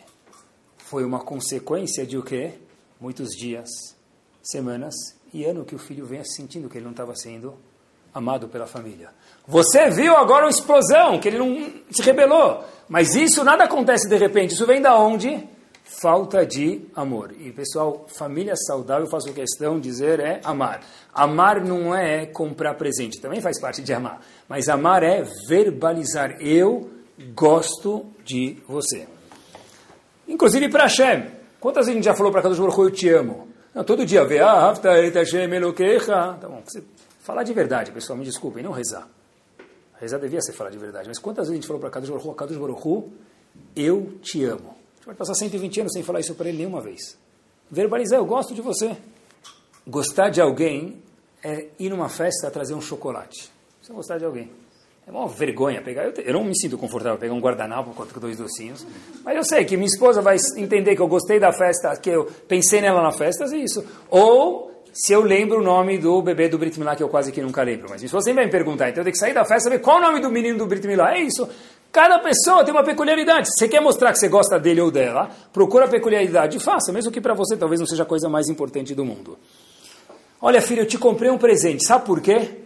B: foi uma consequência de o quê? Muitos dias, semanas e ano que o filho venha sentindo que ele não estava sendo amado pela família. Você viu agora uma explosão, que ele não se rebelou. Mas isso nada acontece de repente. Isso vem da onde? Falta de amor. E pessoal, família saudável, eu faço questão de dizer, é amar. Amar não é comprar presente, também faz parte de amar. Mas amar é verbalizar. Eu gosto de você. Inclusive para Hashem. Quantas vezes a gente já falou para cada Baruch eu te amo? Não, todo dia. Tá bom, Falar de verdade, pessoal, me desculpem, não rezar. Rezar devia ser falar de verdade, mas quantas vezes a gente falou para Kadosh Baruch Hu, Kadosh Baruch Hu, eu te amo. Gente vai passar 120 anos sem falar isso para ele nenhuma vez. Verbalizar, eu gosto de você. Gostar de alguém é ir numa festa trazer um chocolate. Você gostar de alguém. É uma vergonha pegar. Eu, eu não me sinto confortável pegar um guardanapo com dois docinhos. Mas eu sei que minha esposa vai entender que eu gostei da festa, que eu pensei nela na festa, é isso. Ou se eu lembro o nome do bebê do Brit Milá, que eu quase que nunca lembro. Mas se você vai me perguntar, então eu tenho que sair da festa e ver qual o nome do menino do Brit Milá. É isso. Cada pessoa tem uma peculiaridade. Se você quer mostrar que você gosta dele ou dela, procura a peculiaridade e faça, mesmo que para você talvez não seja a coisa mais importante do mundo. Olha, filho, eu te comprei um presente. Sabe por quê?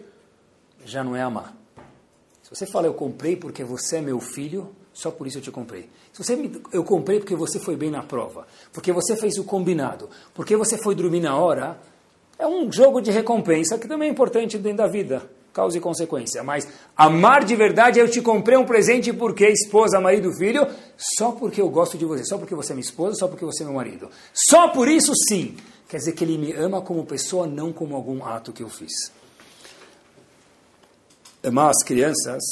B: Já não é amar. Se você fala, eu comprei porque você é meu filho, só por isso eu te comprei. Se você me, eu comprei porque você foi bem na prova, porque você fez o combinado, porque você foi dormir na hora, é um jogo de recompensa que também é importante dentro da vida, causa e consequência. Mas amar de verdade, eu te comprei um presente porque esposa, marido, filho, só porque eu gosto de você, só porque você é minha esposa, só porque você é meu marido. Só por isso sim. Quer dizer que ele me ama como pessoa, não como algum ato que eu fiz. Amar as crianças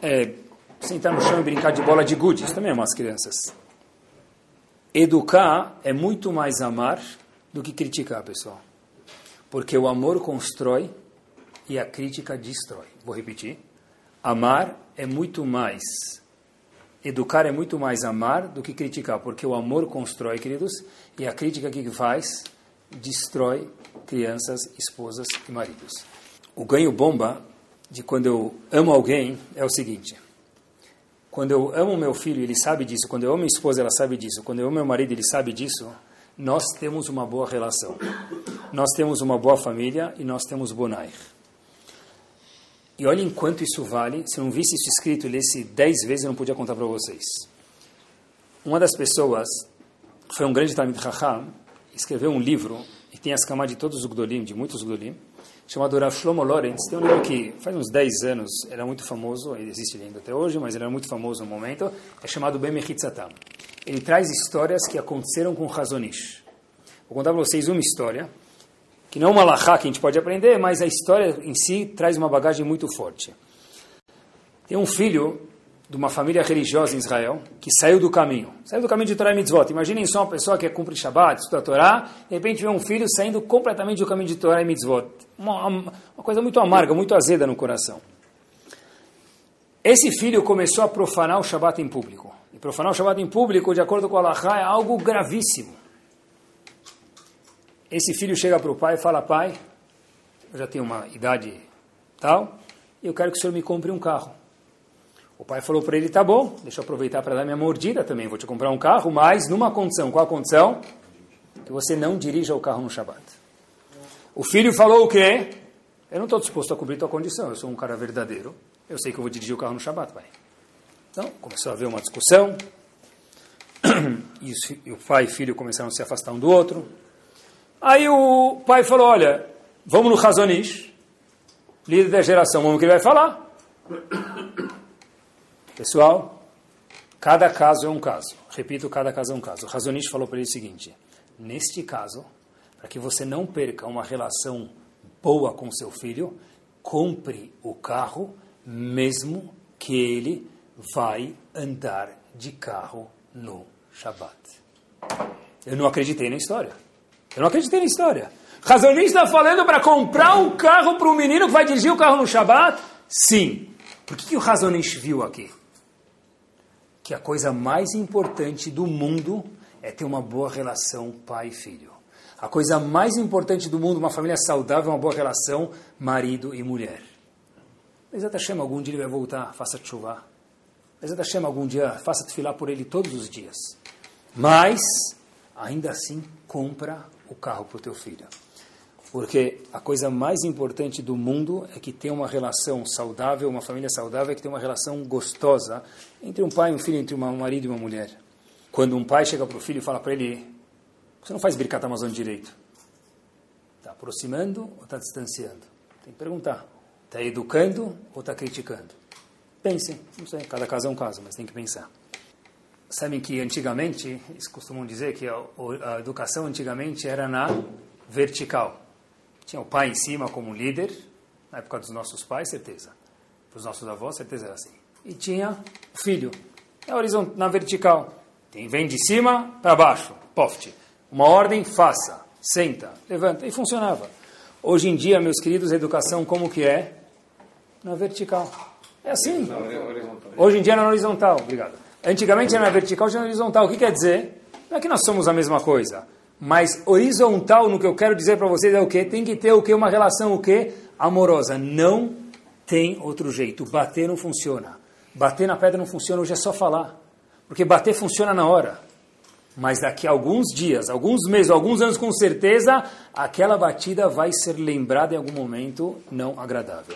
B: é sentar no chão e brincar de bola de gude, isso também é amar as crianças. Educar é muito mais amar do que criticar, pessoal. Porque o amor constrói e a crítica destrói. Vou repetir. Amar é muito mais, educar é muito mais amar do que criticar, porque o amor constrói, queridos, e a crítica que faz destrói crianças, esposas e maridos. O ganho bomba de quando eu amo alguém é o seguinte: quando eu amo meu filho, ele sabe disso, quando eu amo minha esposa, ela sabe disso, quando eu amo meu marido, ele sabe disso, nós temos uma boa relação. Nós temos uma boa família e nós temos Bonair. E olha enquanto isso vale. Se eu não visse isso escrito e lesse dez vezes, eu não podia contar para vocês. Uma das pessoas foi um grande Talmid Chacham, escreveu um livro, e tem as camadas de todos os Gdolim, de muitos Gdolim, chamado Rav Shlomo Lorenz. Tem um livro que faz uns 10 anos era muito famoso, ele existe ainda até hoje, mas ele era muito famoso no momento, é chamado Ben Mechitzatam. Ele traz histórias que aconteceram com Razonish. Vou contar para vocês uma história, que não é uma lahá que a gente pode aprender, mas a história em si traz uma bagagem muito forte. Tem um filho de uma família religiosa em Israel que saiu do caminho. Saiu do caminho de Torah e Mitzvot. Imaginem só uma pessoa que cumpre Shabbat, estuda a Torá, de repente vê um filho saindo completamente do caminho de Torá e Mitzvot. Uma, uma coisa muito amarga, muito azeda no coração. Esse filho começou a profanar o Shabbat em público. E profanar o Shabbat em público, de acordo com o Allah, é algo gravíssimo. Esse filho chega para o pai e fala, pai, eu já tenho uma idade tal, e eu quero que o senhor me compre um carro. O pai falou para ele, tá bom, deixa eu aproveitar para dar minha mordida também, vou te comprar um carro, mas numa condição. Qual a condição? Que você não dirija o carro no Shabat. O filho falou o quê? Eu não estou disposto a cobrir tua condição, eu sou um cara verdadeiro, eu sei que eu vou dirigir o carro no Shabat, pai. Então, começou a haver uma discussão, e o pai e o filho começaram a se afastar um do outro. Aí o pai falou, olha, vamos no Razonish, líder da geração, vamos que ele vai falar. Pessoal, cada caso é um caso. Repito, cada caso é um caso. O Razonish falou para ele o seguinte: neste caso, para que você não perca uma relação boa com seu filho, compre o carro, mesmo que ele vai andar de carro no Shabat. Eu não acreditei na história. Eu não acreditei na história. Razonish está falando para comprar um carro para um menino que vai dirigir o carro no Shabat? Sim. Por que, que o Razonish viu aqui? que a coisa mais importante do mundo é ter uma boa relação pai e filho. A coisa mais importante do mundo, uma família saudável, uma boa relação marido e mulher. Bezat Hashem, algum dia ele vai voltar, faça chuva. Bezat Hashem, algum dia, faça filar por ele todos os dias. Mas, ainda assim, compra o carro para o teu filho. Porque a coisa mais importante do mundo é que tem uma relação saudável, uma família saudável, é que tem uma relação gostosa entre um pai e um filho, entre um marido e uma mulher. Quando um pai chega para o filho e fala para ele, você não faz Birkat Amazon direito. Está aproximando ou está distanciando? Tem que perguntar. Está educando ou está criticando? Pense, não sei, cada caso é um caso, mas tem que pensar. Sabem que antigamente, eles costumam dizer que a, a educação antigamente era na vertical. Tinha o pai em cima como líder, na época dos nossos pais, certeza. Para os nossos avós, certeza era assim. E tinha o filho, na, horizontal, na vertical. Tem, vem de cima para baixo, poft. Uma ordem, faça, senta, levanta. E funcionava. Hoje em dia, meus queridos, a educação como que é? Na vertical. É assim. Hoje em dia é na horizontal. Obrigado. Antigamente era vertical, hoje é horizontal. O que quer dizer? Não é que nós somos a mesma coisa. Mas horizontal, no que eu quero dizer para vocês é o quê? Tem que ter o quê? Uma relação o quê? Amorosa. Não tem outro jeito. Bater não funciona. Bater na pedra não funciona, hoje é só falar. Porque bater funciona na hora. Mas daqui a alguns dias, alguns meses, alguns anos com certeza, aquela batida vai ser lembrada em algum momento não agradável.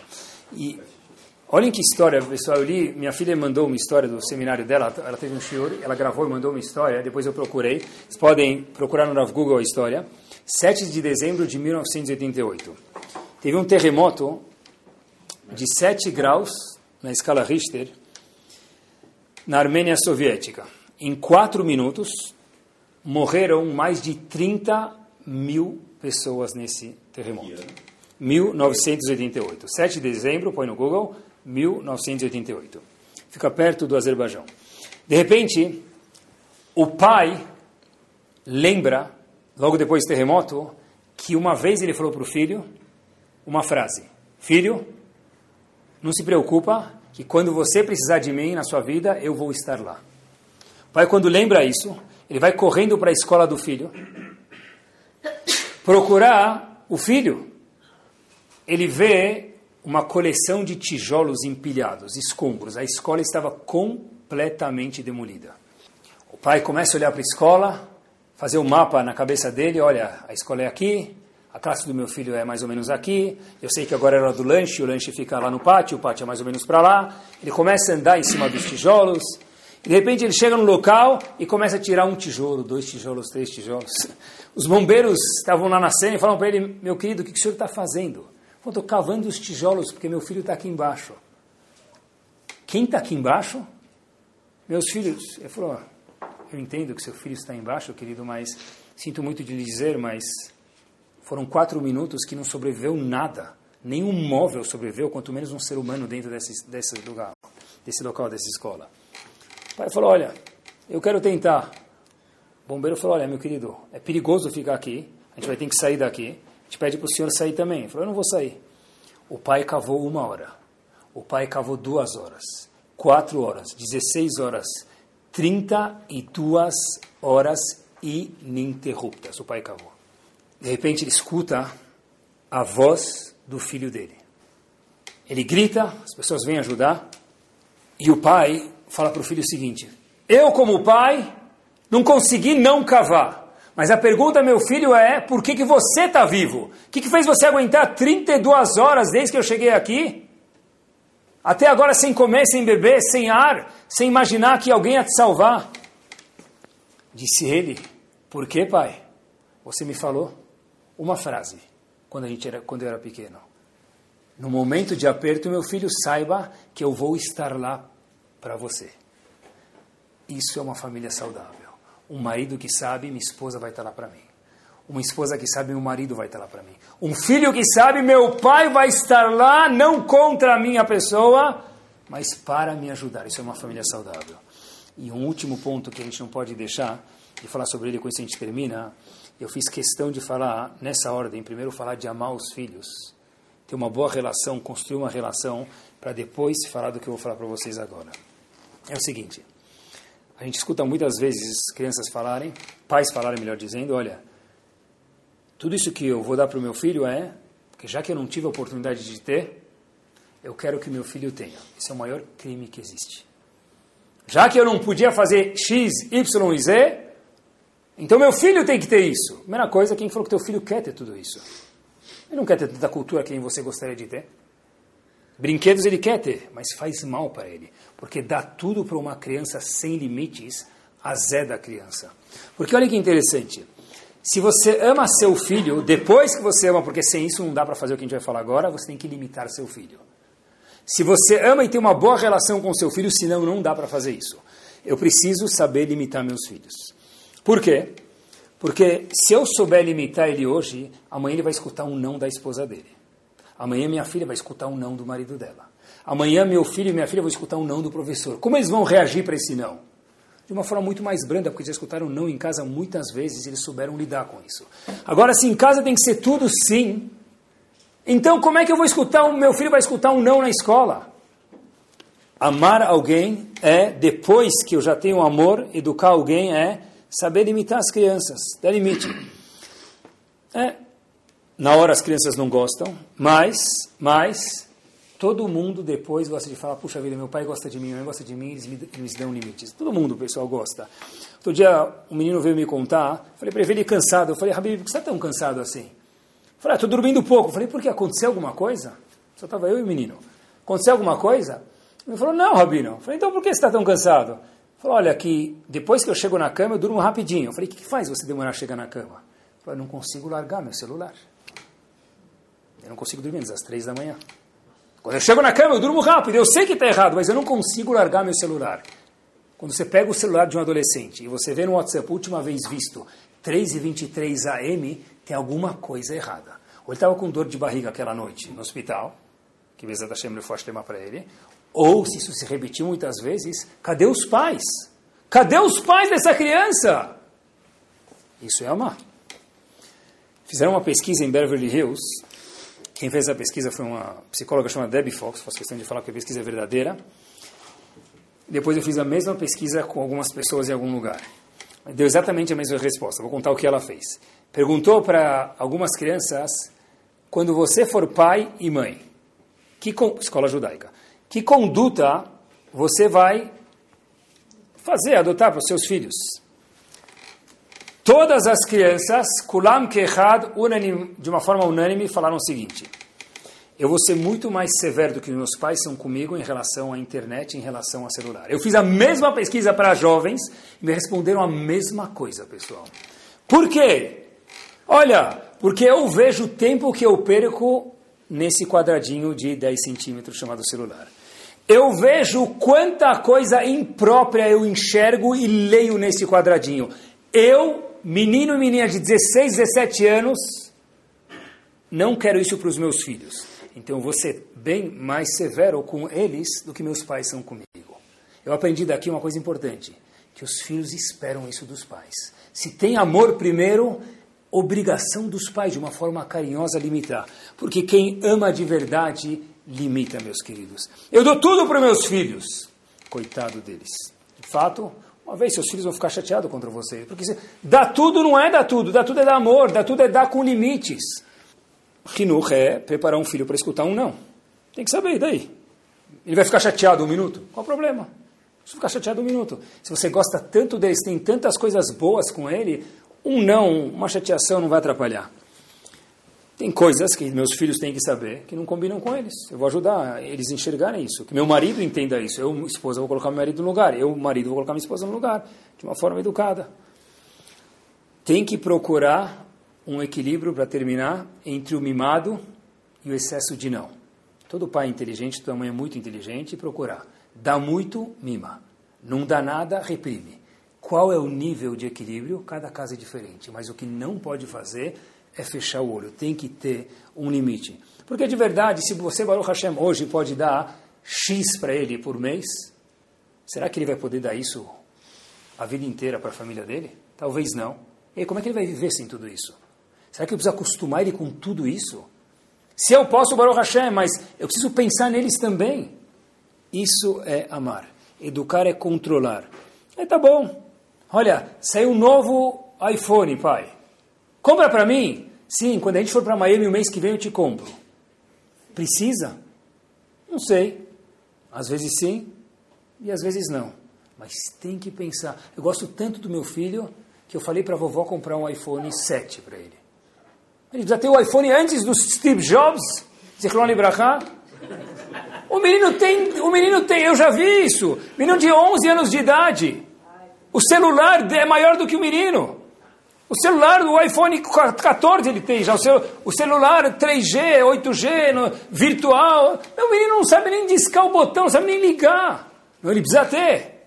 B: E Olhem que história, pessoal. Eu li, minha filha mandou uma história do seminário dela. Ela teve um shiur, ela gravou e mandou uma história. Depois eu procurei. Vocês podem procurar no Google a história. 7 de dezembro de 1988. Teve um terremoto de 7 graus na escala Richter na Armênia Soviética. Em 4 minutos, morreram mais de 30 mil pessoas nesse terremoto. 1988. 7 de dezembro, põe no Google, 1988. Fica perto do Azerbaijão. De repente, o pai lembra, logo depois do terremoto, que uma vez ele falou para o filho uma frase: Filho, não se preocupa, que quando você precisar de mim na sua vida, eu vou estar lá. O pai, quando lembra isso, ele vai correndo para a escola do filho, procurar o filho. Ele vê uma coleção de tijolos empilhados, escombros. A escola estava completamente demolida. O pai começa a olhar para a escola, fazer um mapa na cabeça dele, olha, a escola é aqui, a classe do meu filho é mais ou menos aqui, eu sei que agora é hora do lanche, o lanche fica lá no pátio, o pátio é mais ou menos para lá. Ele começa a andar em cima dos tijolos, de repente ele chega no local e começa a tirar um tijolo, dois tijolos, três tijolos. Os bombeiros estavam lá na cena e falam para ele, meu querido, o que o senhor está fazendo? Estou cavando os tijolos porque meu filho está aqui embaixo. Quem está aqui embaixo? Meus filhos. Ele falou, eu entendo que seu filho está embaixo, querido, mas sinto muito de lhe dizer, mas foram quatro minutos que não sobreviveu nada. Nenhum móvel sobreviveu, quanto menos um ser humano dentro desse, desse lugar. desse local, dessa escola. O pai falou, olha, eu quero tentar. O bombeiro falou, olha, meu querido, é perigoso ficar aqui, a gente vai ter que sair daqui. Gente pede para o senhor sair também. Ele falou, eu não vou sair. O pai cavou uma hora. O pai cavou duas horas. Quatro horas. Dezesseis horas. Trinta e duas horas ininterruptas. O pai cavou. De repente ele escuta a voz do filho dele. Ele grita, as pessoas vêm ajudar. E o pai fala para o filho o seguinte: Eu, como pai, não consegui não cavar. Mas a pergunta, meu filho, é: por que, que você está vivo? O que, que fez você aguentar 32 horas desde que eu cheguei aqui? Até agora sem comer, sem beber, sem ar, sem imaginar que alguém ia te salvar. Disse ele: Por que, pai? Você me falou uma frase quando, a gente era, quando eu era pequeno. No momento de aperto, meu filho, saiba que eu vou estar lá para você. Isso é uma família saudável. Um marido que sabe, minha esposa vai estar lá para mim. Uma esposa que sabe, meu marido vai estar lá para mim. Um filho que sabe, meu pai vai estar lá, não contra a minha pessoa, mas para me ajudar. Isso é uma família saudável. E um último ponto que a gente não pode deixar de falar sobre ele, com isso a gente termina. Eu fiz questão de falar nessa ordem. Primeiro, falar de amar os filhos, ter uma boa relação, construir uma relação, para depois falar do que eu vou falar para vocês agora. É o seguinte: a gente escuta muitas vezes crianças falarem, pais falarem, melhor dizendo, olha, tudo isso que eu vou dar para o meu filho é, porque já que eu não tive a oportunidade de ter, eu quero que meu filho tenha. Esse é o maior crime que existe. Já que eu não podia fazer X, Y e Z, então meu filho tem que ter isso. Primeira coisa, quem falou que teu filho quer ter tudo isso? Ele não quer ter tanta cultura que você gostaria de ter. Brinquedos ele quer ter, mas faz mal para ele, porque dá tudo para uma criança sem limites, a zé da criança. Porque olha que interessante, se você ama seu filho, depois que você ama, porque sem isso não dá para fazer o que a gente vai falar agora, você tem que limitar seu filho. Se você ama e tem uma boa relação com seu filho, senão não dá para fazer isso. Eu preciso saber limitar meus filhos. Por quê? Porque se eu souber limitar ele hoje, amanhã ele vai escutar um não da esposa dele. Amanhã minha filha vai escutar um não do marido dela. Amanhã meu filho e minha filha vão escutar um não do professor. Como eles vão reagir para esse não? De uma forma muito mais branda, porque já escutaram não em casa muitas vezes e eles souberam lidar com isso. Agora, se em casa tem que ser tudo sim, então como é que eu vou escutar, o meu filho vai escutar um não na escola? Amar alguém é, depois que eu já tenho amor, educar alguém é saber limitar as crianças, dar limite. É, na hora as crianças não gostam, mas, mas todo mundo depois gosta de falar, puxa vida, meu pai gosta de mim, minha mãe gosta de mim, eles me, eles dão limites. Todo mundo, pessoal, gosta. Outro dia, um menino veio me contar, falei para ele, ele cansado. Eu falei, Habib, por que você está tão cansado assim? Eu falei, estou ah, dormindo pouco. Eu falei, por que? Aconteceu alguma coisa? Só estava eu e o menino. Aconteceu alguma coisa? Ele falou, não, Rabino. Eu falei, então por que você está tão cansado? Ele falou, olha, que depois que eu chego na cama, eu durmo rapidinho. Eu falei, o que, que faz você demorar a chegar na cama? Eu falei, não consigo largar meu celular. Eu não consigo dormir das três da manhã. Quando eu chego na cama, eu durmo rápido. Eu sei que está errado, mas eu não consigo largar meu celular. Quando você pega o celular de um adolescente e você vê no WhatsApp, última vez visto, 3h23 AM, tem alguma coisa errada. Ou ele estava com dor de barriga aquela noite no hospital, que Bezat Hashem foi chamar para ele, ou, se isso se repetiu muitas vezes, cadê os pais? Cadê os pais dessa criança? Isso é amar. Fizeram uma pesquisa em Beverly Hills quem fez a pesquisa foi uma psicóloga chamada Debbie Fox, faço questão de falar que a pesquisa é verdadeira. Depois eu fiz a mesma pesquisa com algumas pessoas em algum lugar. Deu exatamente a mesma resposta. Vou contar o que ela fez. Perguntou para algumas crianças, quando você for pai e mãe, que escola judaica, que conduta você vai fazer, adotar para os seus filhos? Todas as crianças, Kulam Kehad, de uma forma unânime, falaram o seguinte: Eu vou ser muito mais severo do que meus pais são comigo em relação à internet, em relação ao celular. Eu fiz a mesma pesquisa para jovens e me responderam a mesma coisa, pessoal. Por quê? Olha, porque eu vejo o tempo que eu perco nesse quadradinho de 10 centímetros chamado celular. Eu vejo quanta coisa imprópria eu enxergo e leio nesse quadradinho. Eu menino e menina de 16, 17 anos, não quero isso para os meus filhos. Então vou ser bem mais severo com eles do que meus pais são comigo. Eu aprendi daqui uma coisa importante, que os filhos esperam isso dos pais. Se tem amor primeiro, obrigação dos pais, de uma forma carinhosa, limitar. Porque quem ama de verdade, limita, meus queridos. Eu dou tudo para meus filhos. Coitado deles. De fato, uma vez seus filhos vão ficar chateados contra você. Porque dá tudo não é dar tudo, dá tudo é dar amor, dá tudo é dar com limites. Rinuch é preparar um filho para escutar um não. Tem que saber, e daí? Ele vai ficar chateado um minuto? Qual o problema? Você ficar chateado um minuto. Se você gosta tanto deles, tem tantas coisas boas com ele, um não, uma chateação não vai atrapalhar. Tem coisas que meus filhos têm que saber que não combinam com eles. Eu vou ajudar eles a enxergarem isso. Que meu marido entenda isso. Eu, esposa, vou colocar meu marido no lugar. Eu, marido, vou colocar minha esposa no lugar. De uma forma educada. Tem que procurar um equilíbrio para terminar entre o mimado e o excesso de não. Todo pai inteligente, toda mãe é muito inteligente procurar. Dá muito, mima. Não dá nada, reprime. Qual é o nível de equilíbrio? Cada caso é diferente. Mas o que não pode fazer é fechar o olho. Tem que ter um limite. Porque de verdade, se você, Baruch Hashem, hoje pode dar X para ele por mês, será que ele vai poder dar isso a vida inteira para a família dele? Talvez não. E aí, como é que ele vai viver sem tudo isso? Será que eu preciso acostumar ele com tudo isso? Se eu posso, Baruch Hashem, mas eu preciso pensar neles também. Isso é amar. Educar é controlar. É, tá bom. Olha, saiu um novo iPhone, pai. Compra para mim? Sim, quando a gente for para Miami o mês que vem eu te compro. Precisa? Não sei. Às vezes sim e às vezes não. Mas tem que pensar. Eu gosto tanto do meu filho que eu falei para a vovó comprar um iPhone 7 para ele. Ele já tem o iPhone antes do Steve Jobs. Zichron Libraha. O menino tem, o menino tem, eu já vi isso. Menino de 11 anos de idade. O celular é maior do que o menino. O celular do iPhone 14 ele tem já. O, seu, o celular 3G, 8G, no, virtual. Meu menino não sabe nem discar o botão, não sabe nem ligar. Ele precisa ter.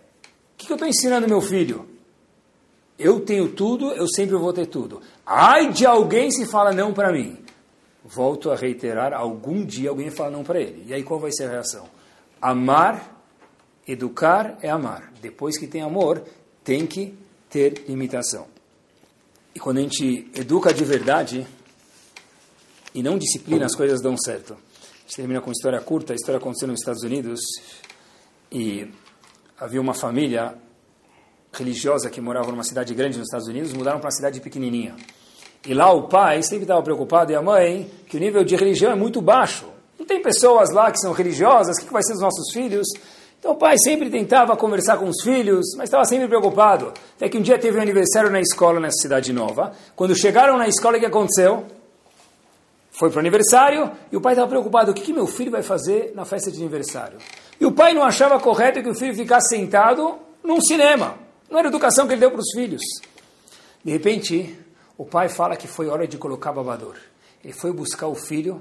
B: O que, que eu estou ensinando meu filho? Eu tenho tudo, eu sempre vou ter tudo. Ai de alguém se fala não para mim volto a reiterar, algum dia alguém fala não para ele. E aí qual vai ser a reação? Amar, educar é amar. Depois que tem amor, tem que ter limitação. E quando a gente educa de verdade e não disciplina, as coisas dão certo. A gente termina com uma história curta. A história aconteceu nos Estados Unidos e havia uma família religiosa que morava numa cidade grande nos Estados Unidos, mudaram para uma cidade pequenininha. E lá o pai sempre estava preocupado, e a mãe, que o nível de religião é muito baixo. Não tem pessoas lá que são religiosas, o que vai ser dos nossos filhos? Então o pai sempre tentava conversar com os filhos, mas estava sempre preocupado. Até que um dia teve um aniversário na escola, nessa cidade nova. Quando chegaram na escola, o que aconteceu? Foi para o aniversário e o pai estava preocupado: o que, que meu filho vai fazer na festa de aniversário? E o pai não achava correto que o filho ficasse sentado num cinema. Não era educação que ele deu para os filhos. De repente, o pai fala que foi hora de colocar babador. Ele foi buscar o filho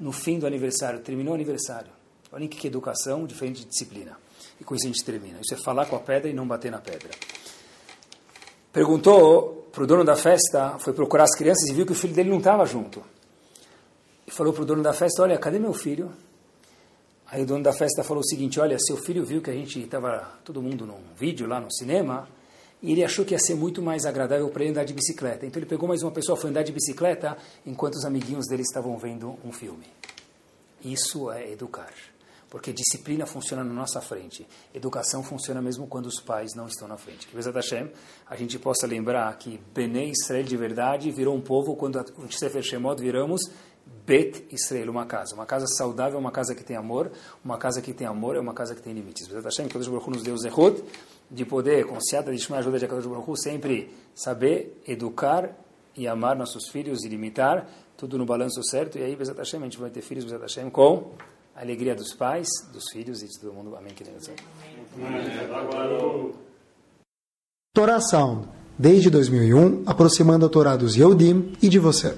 B: no fim do aniversário, terminou o aniversário. Que, que educação, diferente de disciplina. E com isso a gente termina. Isso é falar com a pedra e não bater na pedra. Perguntou para o dono da festa, foi procurar as crianças e viu que o filho dele não estava junto. E falou para o dono da festa, olha, cadê meu filho? Aí o dono da festa falou o seguinte, olha, seu filho viu que a gente estava todo mundo num vídeo lá no cinema, e ele achou que ia ser muito mais agradável para ele andar de bicicleta. Então ele pegou mais uma pessoa, foi andar de bicicleta, enquanto os amiguinhos dele estavam vendo um filme. Isso é educar. Porque disciplina funciona na nossa frente. Educação funciona mesmo quando os pais não estão na frente. Que Bezat Hashem, a gente possa lembrar que Bnei Israel de verdade virou um povo quando o Sefer Shemot viramos Bet Israel, uma casa. Uma casa saudável, uma casa que tem amor. Uma casa que tem amor é uma casa que tem limites. Bezat Hashem, que Deus nos deu Zehut de poder, com Siata de Shema, ajuda de Akadosh Baruch sempre saber educar e amar nossos filhos e limitar, tudo no balanço certo, e aí, Bezat Hashem, a gente vai ter filhos, Bezat Hashem, com a alegria dos pais, dos filhos e de todo mundo. Amém.
A: Torá Sound, desde 2001, aproximando a Torá dos Yehudim e de você.